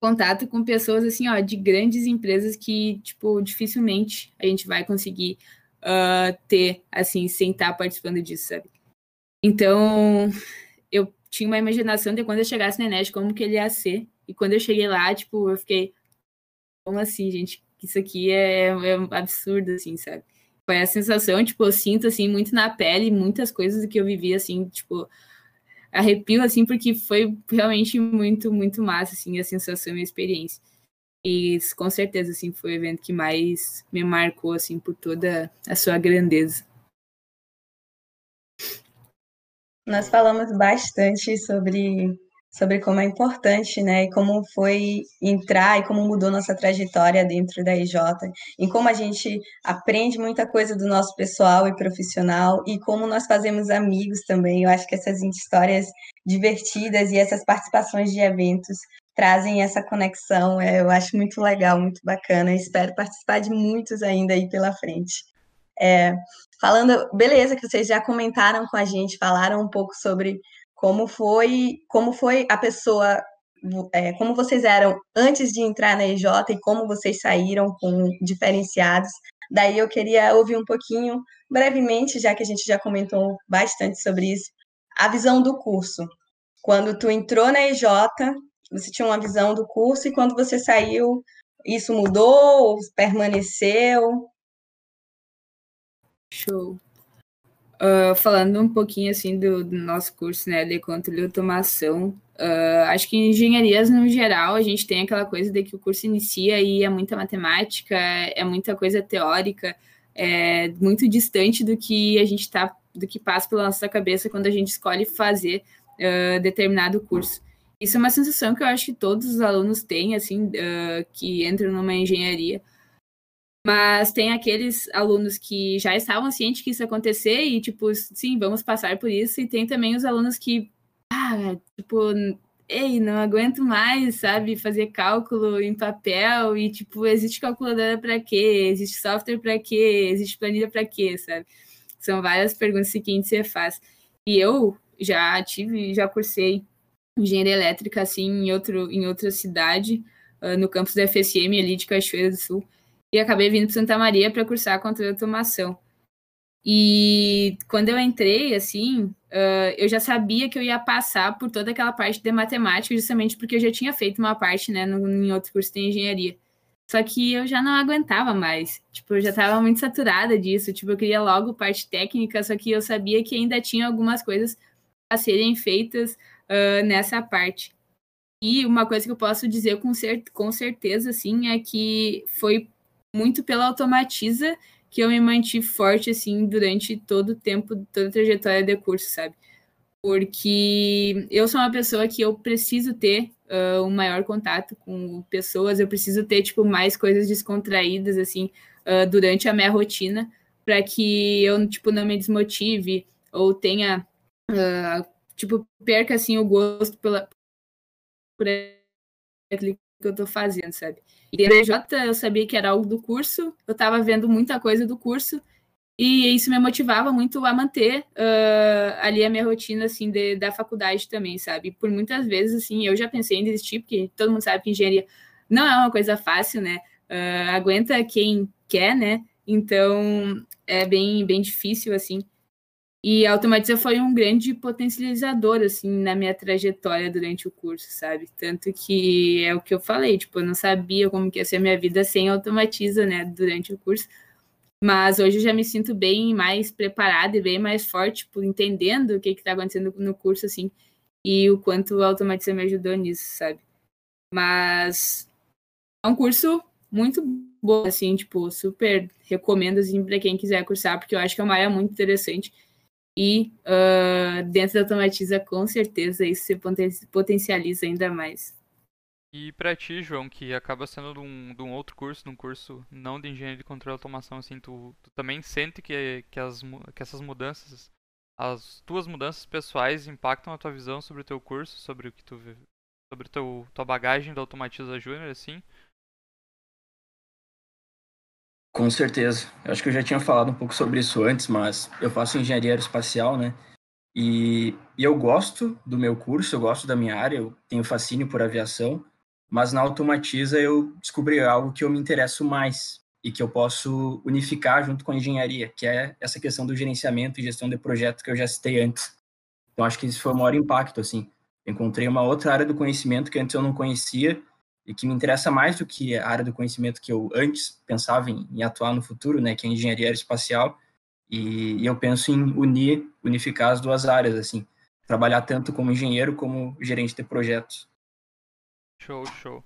Speaker 3: contato com pessoas assim, ó, de grandes empresas que, tipo, dificilmente a gente vai conseguir uh, ter, assim, sem estar participando disso, sabe? Então, eu tinha uma imaginação de quando eu chegasse na Enes, como que ele ia ser. E quando eu cheguei lá, tipo, eu fiquei, como assim, gente? Isso aqui é, é absurdo, assim, sabe? Foi a sensação, tipo, eu sinto, assim, muito na pele, muitas coisas que eu vivi, assim, tipo, arrepio, assim, porque foi realmente muito, muito massa, assim, a sensação e a experiência. E com certeza, assim, foi o evento que mais me marcou, assim, por toda a sua grandeza.
Speaker 2: Nós falamos bastante sobre sobre como é importante, né, e como foi entrar e como mudou nossa trajetória dentro da EJ, e como a gente aprende muita coisa do nosso pessoal e profissional e como nós fazemos amigos também. Eu acho que essas histórias divertidas e essas participações de eventos trazem essa conexão. É, eu acho muito legal, muito bacana. Espero participar de muitos ainda aí pela frente. É, falando, beleza, que vocês já comentaram com a gente, falaram um pouco sobre como foi, como foi a pessoa, é, como vocês eram antes de entrar na EJ e como vocês saíram com diferenciados. Daí eu queria ouvir um pouquinho, brevemente, já que a gente já comentou bastante sobre isso, a visão do curso. Quando tu entrou na EJ, você tinha uma visão do curso e quando você saiu, isso mudou ou permaneceu?
Speaker 3: Show. Uh, falando um pouquinho assim do, do, nosso curso né, de controle e automação, uh, acho que em engenharias no geral a gente tem aquela coisa de que o curso inicia e é muita matemática, é muita coisa teórica, é muito distante do que a gente tá, do que passa pela nossa cabeça quando a gente escolhe fazer uh, determinado curso. Isso é uma sensação que eu acho que todos os alunos têm, assim, que entram numa engenharia mas tem aqueles alunos que já estavam cientes que isso ia acontecer e, tipo, sim, vamos passar por isso. E tem também os alunos que, ah, tipo, ei, não aguento mais, sabe, fazer cálculo em papel e, tipo, existe calculadora para quê? Existe software para quê? Existe planilha para quê, sabe? São várias perguntas que você faz. E eu já tive, já cursei engenharia elétrica, assim, em, outro, em outra cidade, uh, no campus da FSM, ali de Cachoeira do Sul e acabei vindo para Santa Maria para cursar controle de automação. E quando eu entrei, assim, uh, eu já sabia que eu ia passar por toda aquela parte de matemática, justamente porque eu já tinha feito uma parte, né, no, em outro curso de engenharia. Só que eu já não aguentava mais. Tipo, eu já estava muito saturada disso. Tipo, eu queria logo parte técnica, só que eu sabia que ainda tinha algumas coisas a serem feitas uh, nessa parte. E uma coisa que eu posso dizer com, cer com certeza, assim, é que foi muito pela automatiza que eu me mantive forte, assim, durante todo o tempo, toda a trajetória de curso, sabe? Porque eu sou uma pessoa que eu preciso ter uh, um maior contato com pessoas, eu preciso ter, tipo, mais coisas descontraídas, assim, uh, durante a minha rotina, para que eu, tipo, não me desmotive ou tenha, uh, tipo, perca, assim, o gosto pela, por aquilo que eu tô fazendo, sabe? E dentro eu sabia que era algo do curso, eu estava vendo muita coisa do curso, e isso me motivava muito a manter uh, ali a minha rotina, assim, de, da faculdade também, sabe? Por muitas vezes, assim, eu já pensei em desistir, porque todo mundo sabe que engenharia não é uma coisa fácil, né? Uh, aguenta quem quer, né? Então, é bem, bem difícil, assim. E a Automatiza foi um grande potencializador, assim, na minha trajetória durante o curso, sabe? Tanto que é o que eu falei, tipo, eu não sabia como que ia ser a minha vida sem Automatiza, né, durante o curso. Mas hoje eu já me sinto bem mais preparada e bem mais forte, tipo, entendendo o que está acontecendo no curso, assim, e o quanto a Automatiza me ajudou nisso, sabe? Mas é um curso muito bom, assim, tipo, super recomendo, assim, para quem quiser cursar, porque eu acho que é uma área muito interessante e uh, dentro da Automatiza, com certeza, isso se potencializa ainda mais.
Speaker 1: E para ti, João, que acaba sendo de um, de um, outro curso, de um curso não de engenharia de controle e automação, assim, tu, tu também sente que, que, as, que essas mudanças, as tuas mudanças pessoais impactam a tua visão sobre o teu curso, sobre o que tu sobre teu, tua bagagem da Automatiza Júnior, assim?
Speaker 4: Com certeza. Eu acho que eu já tinha falado um pouco sobre isso antes, mas eu faço engenharia aeroespacial, né? E, e eu gosto do meu curso, eu gosto da minha área, eu tenho fascínio por aviação, mas na Automatiza eu descobri algo que eu me interesso mais e que eu posso unificar junto com a engenharia, que é essa questão do gerenciamento e gestão de projetos que eu já citei antes. Então acho que isso foi o maior impacto, assim. encontrei uma outra área do conhecimento que antes eu não conhecia e que me interessa mais do que a área do conhecimento que eu antes pensava em, em atuar no futuro, né, que é a engenharia aeroespacial, e, e, eu penso em unir, unificar as duas áreas, assim. trabalhar tanto como engenheiro como gerente de projetos.
Speaker 1: Show, show.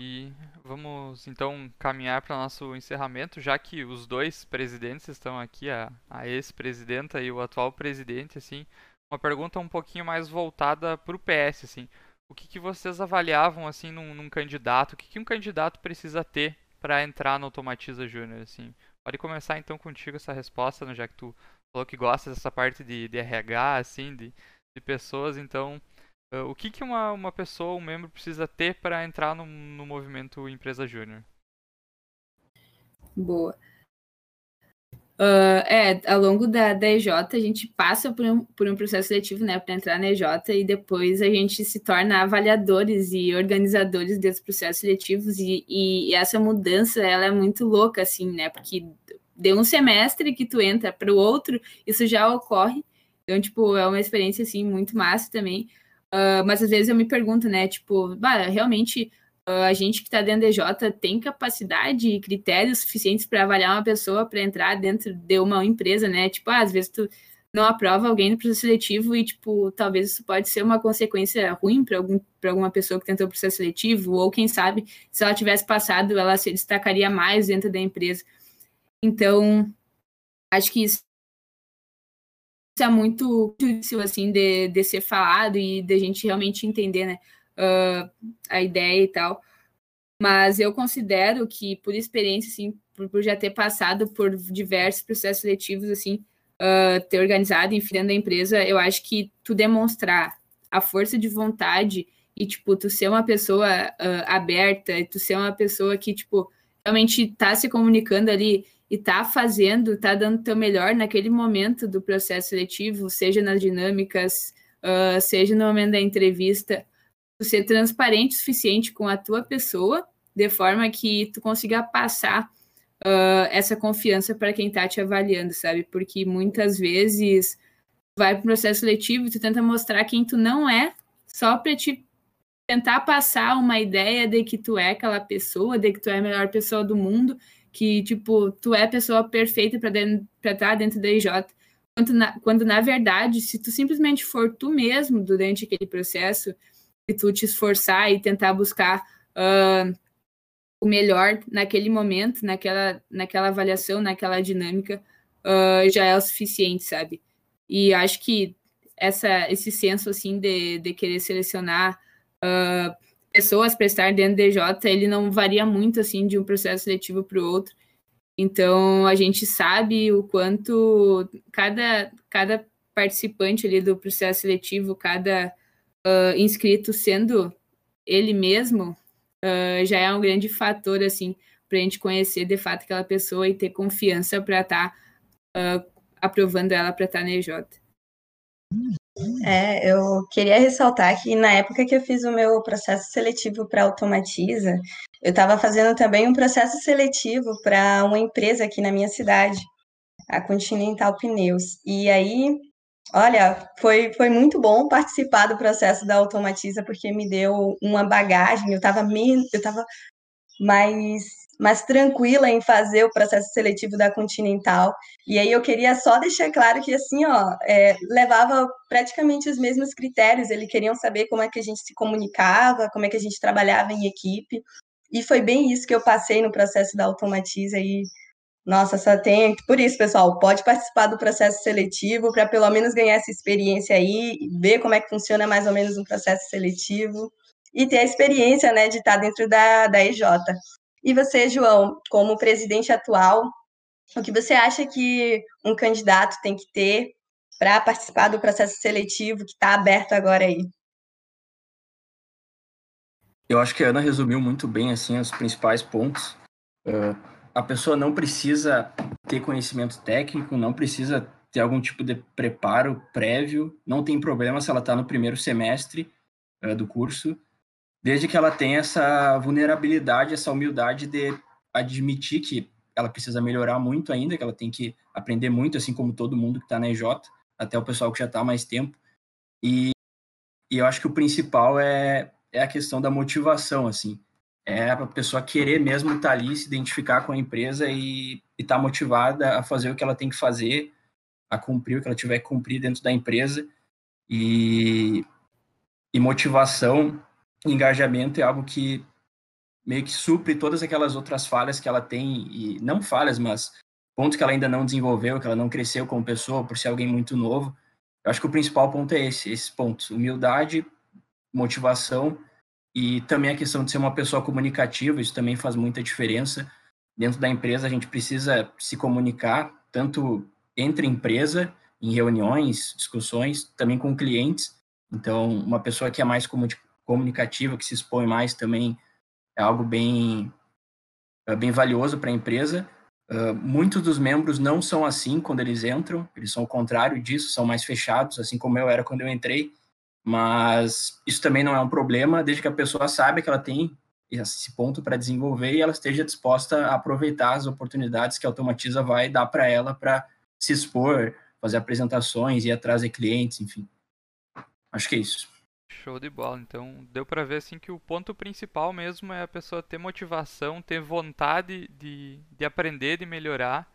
Speaker 1: E vamos então caminhar para o nosso encerramento, já que os dois presidentes estão aqui, a, a ex-presidenta e o atual presidente, assim, uma pergunta um pouquinho mais voltada para o PS, assim. O que, que vocês avaliavam assim num, num candidato? O que, que um candidato precisa ter para entrar no Automatiza Júnior, assim? Pode começar então contigo essa resposta, né, já que tu falou que gosta dessa parte de, de RH, assim, de, de pessoas, então uh, o que, que uma, uma pessoa, um membro precisa ter para entrar no, no movimento Empresa Júnior?
Speaker 3: Boa. Uh, é, ao longo da, da EJ, a gente passa por um, por um processo seletivo, né, para entrar na EJ, e depois a gente se torna avaliadores e organizadores desses processos seletivos, e, e, e essa mudança, ela é muito louca, assim, né, porque de um semestre que tu entra para o outro, isso já ocorre, então, tipo, é uma experiência, assim, muito massa também, uh, mas às vezes eu me pergunto, né, tipo, bah, realmente a gente que está dentro da DJ tem capacidade e critérios suficientes para avaliar uma pessoa para entrar dentro de uma empresa, né? Tipo, ah, às vezes tu não aprova alguém no processo seletivo e, tipo, talvez isso pode ser uma consequência ruim para algum, alguma pessoa que tentou o processo seletivo, ou quem sabe, se ela tivesse passado, ela se destacaria mais dentro da empresa. Então, acho que isso é muito difícil, assim, de, de ser falado e de a gente realmente entender, né? Uh, a ideia e tal. Mas eu considero que, por experiência, assim, por, por já ter passado por diversos processos seletivos, assim, uh, ter organizado, enfim, da empresa, eu acho que tu demonstrar a força de vontade e, tipo, tu ser uma pessoa uh, aberta, e tu ser uma pessoa que, tipo, realmente tá se comunicando ali e tá fazendo, tá dando teu melhor naquele momento do processo seletivo, seja nas dinâmicas, uh, seja no momento da entrevista, ser transparente o suficiente com a tua pessoa, de forma que tu consiga passar uh, essa confiança para quem está te avaliando, sabe? Porque muitas vezes vai para o processo seletivo e tu tenta mostrar quem tu não é, só para te tentar passar uma ideia de que tu é aquela pessoa, de que tu é a melhor pessoa do mundo, que tipo tu é a pessoa perfeita para estar dentro da IJ. Quando na, quando na verdade, se tu simplesmente for tu mesmo durante aquele processo, e tu te esforçar e tentar buscar uh, o melhor naquele momento, naquela, naquela avaliação, naquela dinâmica, uh, já é o suficiente, sabe? E acho que essa, esse senso, assim, de, de querer selecionar uh, pessoas para estar dentro do DJ, ele não varia muito, assim, de um processo seletivo para o outro. Então, a gente sabe o quanto cada, cada participante ali do processo seletivo, cada uh, inscrito sendo ele mesmo, uh, já é um grande fator, assim, para a gente conhecer de fato aquela pessoa e ter confiança para estar tá, uh, aprovando ela para estar tá na EJ.
Speaker 2: É, eu queria ressaltar que na época que eu fiz o meu processo seletivo para Automatiza, eu estava fazendo também um processo seletivo para uma empresa aqui na minha cidade, a Continental Pneus. E aí Olha, foi, foi muito bom participar do processo da Automatiza, porque me deu uma bagagem, eu estava eu tava mais, mais tranquila em fazer o processo seletivo da Continental. E aí eu queria só deixar claro que, assim, ó, é, levava praticamente os mesmos critérios, eles queriam saber como é que a gente se comunicava, como é que a gente trabalhava em equipe. E foi bem isso que eu passei no processo da Automatiza e nossa, só tem. Por isso, pessoal, pode participar do processo seletivo para pelo menos ganhar essa experiência aí, ver como é que funciona mais ou menos um processo seletivo e ter a experiência né, de estar dentro da, da EJ. E você, João, como presidente atual, o que você acha que um candidato tem que ter para participar do processo seletivo que está aberto agora aí?
Speaker 4: Eu acho que a Ana resumiu muito bem assim os principais pontos. Uh, a pessoa não precisa ter conhecimento técnico, não precisa ter algum tipo de preparo prévio, não tem problema se ela está no primeiro semestre uh, do curso, desde que ela tenha essa vulnerabilidade, essa humildade de admitir que ela precisa melhorar muito ainda, que ela tem que aprender muito, assim como todo mundo que está na EJ, até o pessoal que já está há mais tempo. E, e eu acho que o principal é, é a questão da motivação, assim é a pessoa querer mesmo estar tá ali, se identificar com a empresa e estar tá motivada a fazer o que ela tem que fazer, a cumprir o que ela tiver que cumprir dentro da empresa. E, e motivação, engajamento é algo que meio que supre todas aquelas outras falhas que ela tem, e não falhas, mas pontos que ela ainda não desenvolveu, que ela não cresceu como pessoa, por ser alguém muito novo. Eu acho que o principal ponto é esse, esses pontos: humildade, motivação e também a questão de ser uma pessoa comunicativa, isso também faz muita diferença. Dentro da empresa, a gente precisa se comunicar, tanto entre empresa, em reuniões, discussões, também com clientes. Então, uma pessoa que é mais comunicativa, que se expõe mais também, é algo bem, é bem valioso para a empresa. Uh, muitos dos membros não são assim quando eles entram, eles são o contrário disso, são mais fechados, assim como eu era quando eu entrei. Mas isso também não é um problema, desde que a pessoa saiba que ela tem esse ponto para desenvolver e ela esteja disposta a aproveitar as oportunidades que a Automatiza vai dar para ela para se expor, fazer apresentações, ir atrás de clientes, enfim. Acho que é isso.
Speaker 1: Show de bola. Então, deu para ver assim que o ponto principal mesmo é a pessoa ter motivação, ter vontade de, de aprender, de melhorar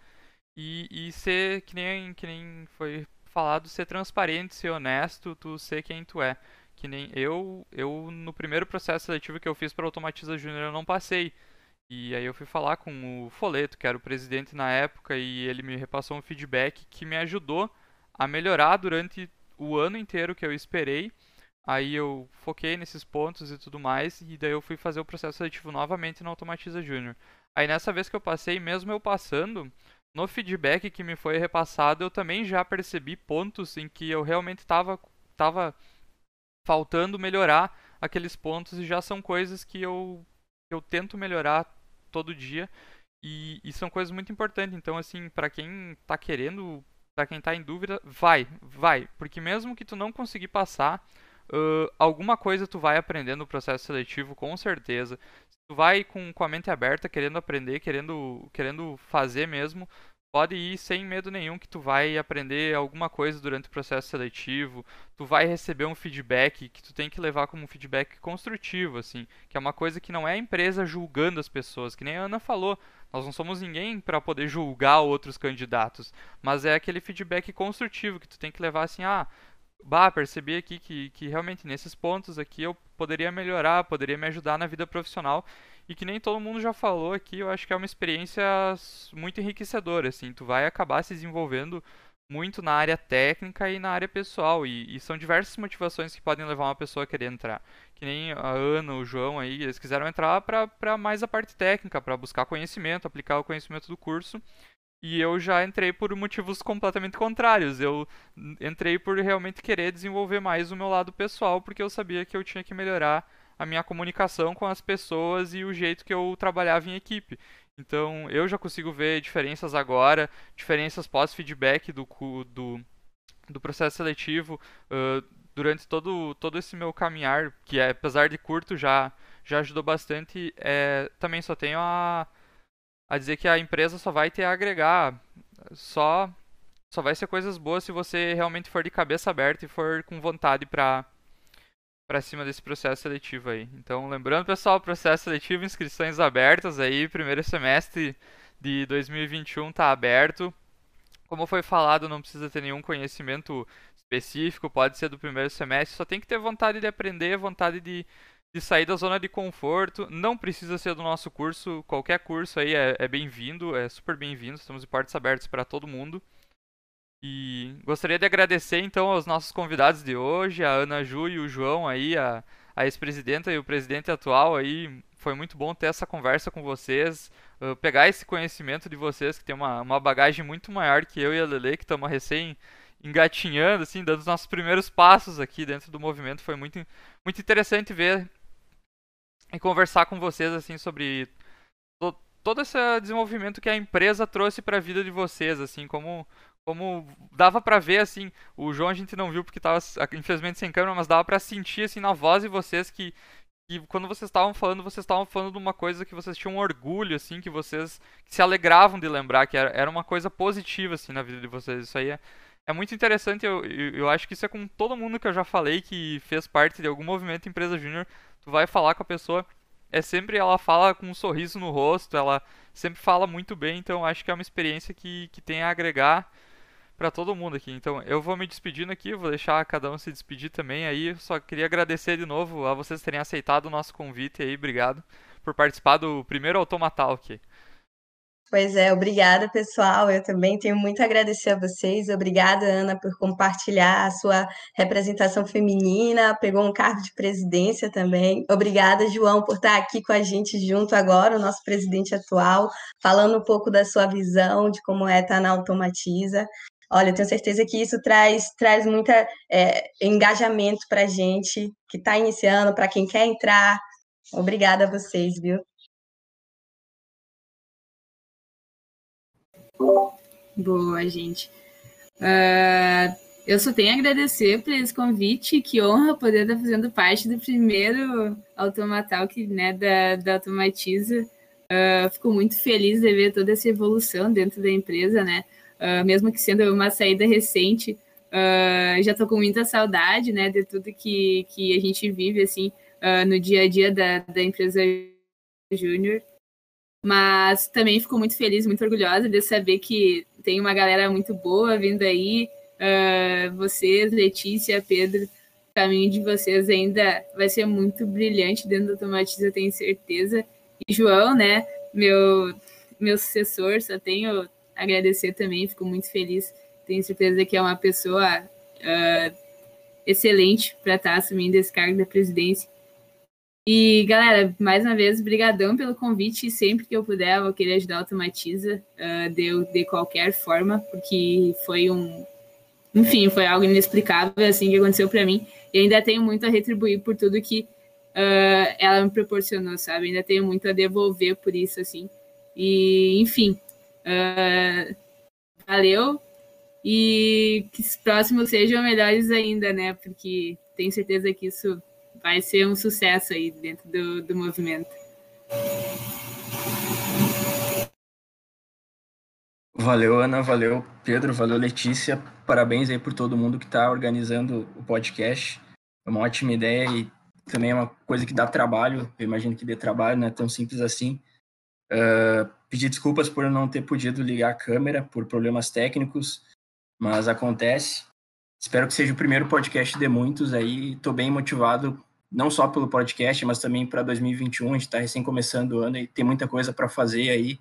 Speaker 1: e, e ser que nem, que nem foi falado, ser transparente, ser honesto, tu ser quem tu é. Que nem eu, eu no primeiro processo seletivo que eu fiz para Automatiza Júnior eu não passei. E aí eu fui falar com o Foleto, que era o presidente na época, e ele me repassou um feedback que me ajudou a melhorar durante o ano inteiro que eu esperei Aí eu foquei nesses pontos e tudo mais, e daí eu fui fazer o processo seletivo novamente na Automatiza Júnior. Aí nessa vez que eu passei, mesmo eu passando, no feedback que me foi repassado, eu também já percebi pontos em que eu realmente estava tava faltando melhorar aqueles pontos e já são coisas que eu, eu tento melhorar todo dia e, e são coisas muito importantes. Então, assim, para quem está querendo, para quem está em dúvida, vai, vai, porque mesmo que tu não conseguir passar, uh, alguma coisa tu vai aprender no processo seletivo, com certeza. Tu vai com, com a mente aberta, querendo aprender, querendo, querendo fazer mesmo, pode ir sem medo nenhum que tu vai aprender alguma coisa durante o processo seletivo, tu vai receber um feedback que tu tem que levar como um feedback construtivo, assim, que é uma coisa que não é a empresa julgando as pessoas, que nem a Ana falou, nós não somos ninguém para poder julgar outros candidatos, mas é aquele feedback construtivo que tu tem que levar assim, ah, bah, percebi aqui que, que realmente nesses pontos aqui eu poderia melhorar, poderia me ajudar na vida profissional. E que nem todo mundo já falou aqui, eu acho que é uma experiência muito enriquecedora, assim, tu vai acabar se desenvolvendo muito na área técnica e na área pessoal. E, e são diversas motivações que podem levar uma pessoa a querer entrar, que nem a Ana, o João aí, eles quiseram entrar para mais a parte técnica, para buscar conhecimento, aplicar o conhecimento do curso e eu já entrei por motivos completamente contrários. Eu entrei por realmente querer desenvolver mais o meu lado pessoal, porque eu sabia que eu tinha que melhorar a minha comunicação com as pessoas e o jeito que eu trabalhava em equipe. Então eu já consigo ver diferenças agora, diferenças pós-feedback do, do, do processo seletivo uh, durante todo, todo esse meu caminhar, que é, apesar de curto já, já ajudou bastante. É, também só tenho a a dizer que a empresa só vai ter a agregar, só só vai ser coisas boas se você realmente for de cabeça aberta e for com vontade para para cima desse processo seletivo aí. Então, lembrando, pessoal, processo seletivo, inscrições abertas aí, primeiro semestre de 2021 está aberto. Como foi falado, não precisa ter nenhum conhecimento específico, pode ser do primeiro semestre, só tem que ter vontade de aprender, vontade de, de sair da zona de conforto. Não precisa ser do nosso curso, qualquer curso aí é, é bem-vindo, é super bem-vindo. Estamos de portas abertas para todo mundo. E gostaria de agradecer então aos nossos convidados de hoje, a Ana Ju e o João aí, a, a ex-presidenta e o presidente atual aí. Foi muito bom ter essa conversa com vocês, uh, pegar esse conhecimento de vocês que tem uma, uma bagagem muito maior que eu e a Lele, que estamos recém engatinhando, assim, dando os nossos primeiros passos aqui dentro do movimento. Foi muito, muito interessante ver e conversar com vocês assim sobre to, todo esse desenvolvimento que a empresa trouxe para a vida de vocês, assim, como como dava para ver assim, o João a gente não viu porque estava infelizmente sem câmera, mas dava para sentir assim na voz de vocês que que quando vocês estavam falando, vocês estavam falando de uma coisa que vocês tinham orgulho, assim, que vocês se alegravam de lembrar, que era, era uma coisa positiva, assim, na vida de vocês. Isso aí é, é muito interessante, eu, eu, eu acho que isso é com todo mundo que eu já falei que fez parte de algum movimento empresa júnior, tu vai falar com a pessoa, é sempre ela fala com um sorriso no rosto, ela sempre fala muito bem, então acho que é uma experiência que, que tem a agregar para todo mundo aqui. Então, eu vou me despedindo aqui, vou deixar cada um se despedir também aí. Só queria agradecer de novo a vocês terem aceitado o nosso convite aí, obrigado por participar do primeiro Automatalk.
Speaker 2: Pois é, obrigada, pessoal. Eu também tenho muito a agradecer a vocês. Obrigada, Ana, por compartilhar a sua representação feminina, pegou um cargo de presidência também. Obrigada, João, por estar aqui com a gente junto agora, o nosso presidente atual, falando um pouco da sua visão de como é estar na Automatiza. Olha, eu tenho certeza que isso traz, traz muito é, engajamento para a gente que está iniciando, para quem quer entrar. Obrigada a vocês, viu?
Speaker 3: Boa, gente. Uh, eu só tenho a agradecer por esse convite, que honra poder estar fazendo parte do primeiro Automatalk né, da, da Automatiza. Uh, fico muito feliz de ver toda essa evolução dentro da empresa, né? Uh, mesmo que sendo uma saída recente, uh, já estou com muita saudade, né, de tudo que, que a gente vive, assim, no dia a dia da, da empresa Júnior. Mas também fico muito feliz, muito orgulhosa de saber que tem uma galera muito boa vindo aí. Uh, vocês, Letícia, Pedro, o caminho de vocês ainda vai ser muito brilhante dentro do Automatiza, eu tenho certeza. E João, né, meu, meu sucessor, só tenho agradecer também, fico muito feliz. Tenho certeza que é uma pessoa uh, excelente para estar assumindo esse cargo da presidência. E, galera, mais uma vez, brigadão pelo convite. Sempre que eu puder, eu vou querer ajudar a Automatiza uh, de, de qualquer forma, porque foi um... Enfim, foi algo inexplicável, assim, que aconteceu para mim. E ainda tenho muito a retribuir por tudo que uh, ela me proporcionou, sabe? Ainda tenho muito a devolver por isso, assim. E, enfim, uh, valeu. E que os próximos sejam melhores ainda, né? Porque tenho certeza que isso vai ser um sucesso aí dentro do, do movimento.
Speaker 4: Valeu, Ana, valeu, Pedro, valeu, Letícia. Parabéns aí por todo mundo que está organizando o podcast. É uma ótima ideia e também é uma coisa que dá trabalho. Eu imagino que dê trabalho, não é tão simples assim. Uh, pedir desculpas por não ter podido ligar a câmera por problemas técnicos, mas acontece. Espero que seja o primeiro podcast de muitos aí. Estou bem motivado não só pelo podcast, mas também para 2021. A gente está recém começando o ano e tem muita coisa para fazer aí.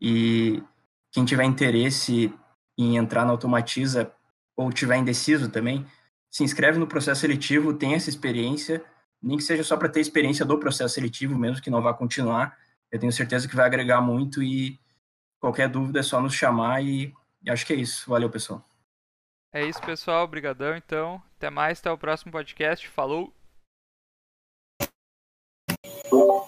Speaker 4: E quem tiver interesse em entrar na Automatiza ou tiver indeciso também, se inscreve no processo seletivo, tem essa experiência, nem que seja só para ter experiência do processo seletivo, mesmo que não vá continuar. Eu tenho certeza que vai agregar muito e qualquer dúvida é só nos chamar e, e acho que é isso. Valeu, pessoal.
Speaker 1: É isso, pessoal. Obrigadão, então. Até mais, até o próximo podcast. Falou!
Speaker 2: Thank you.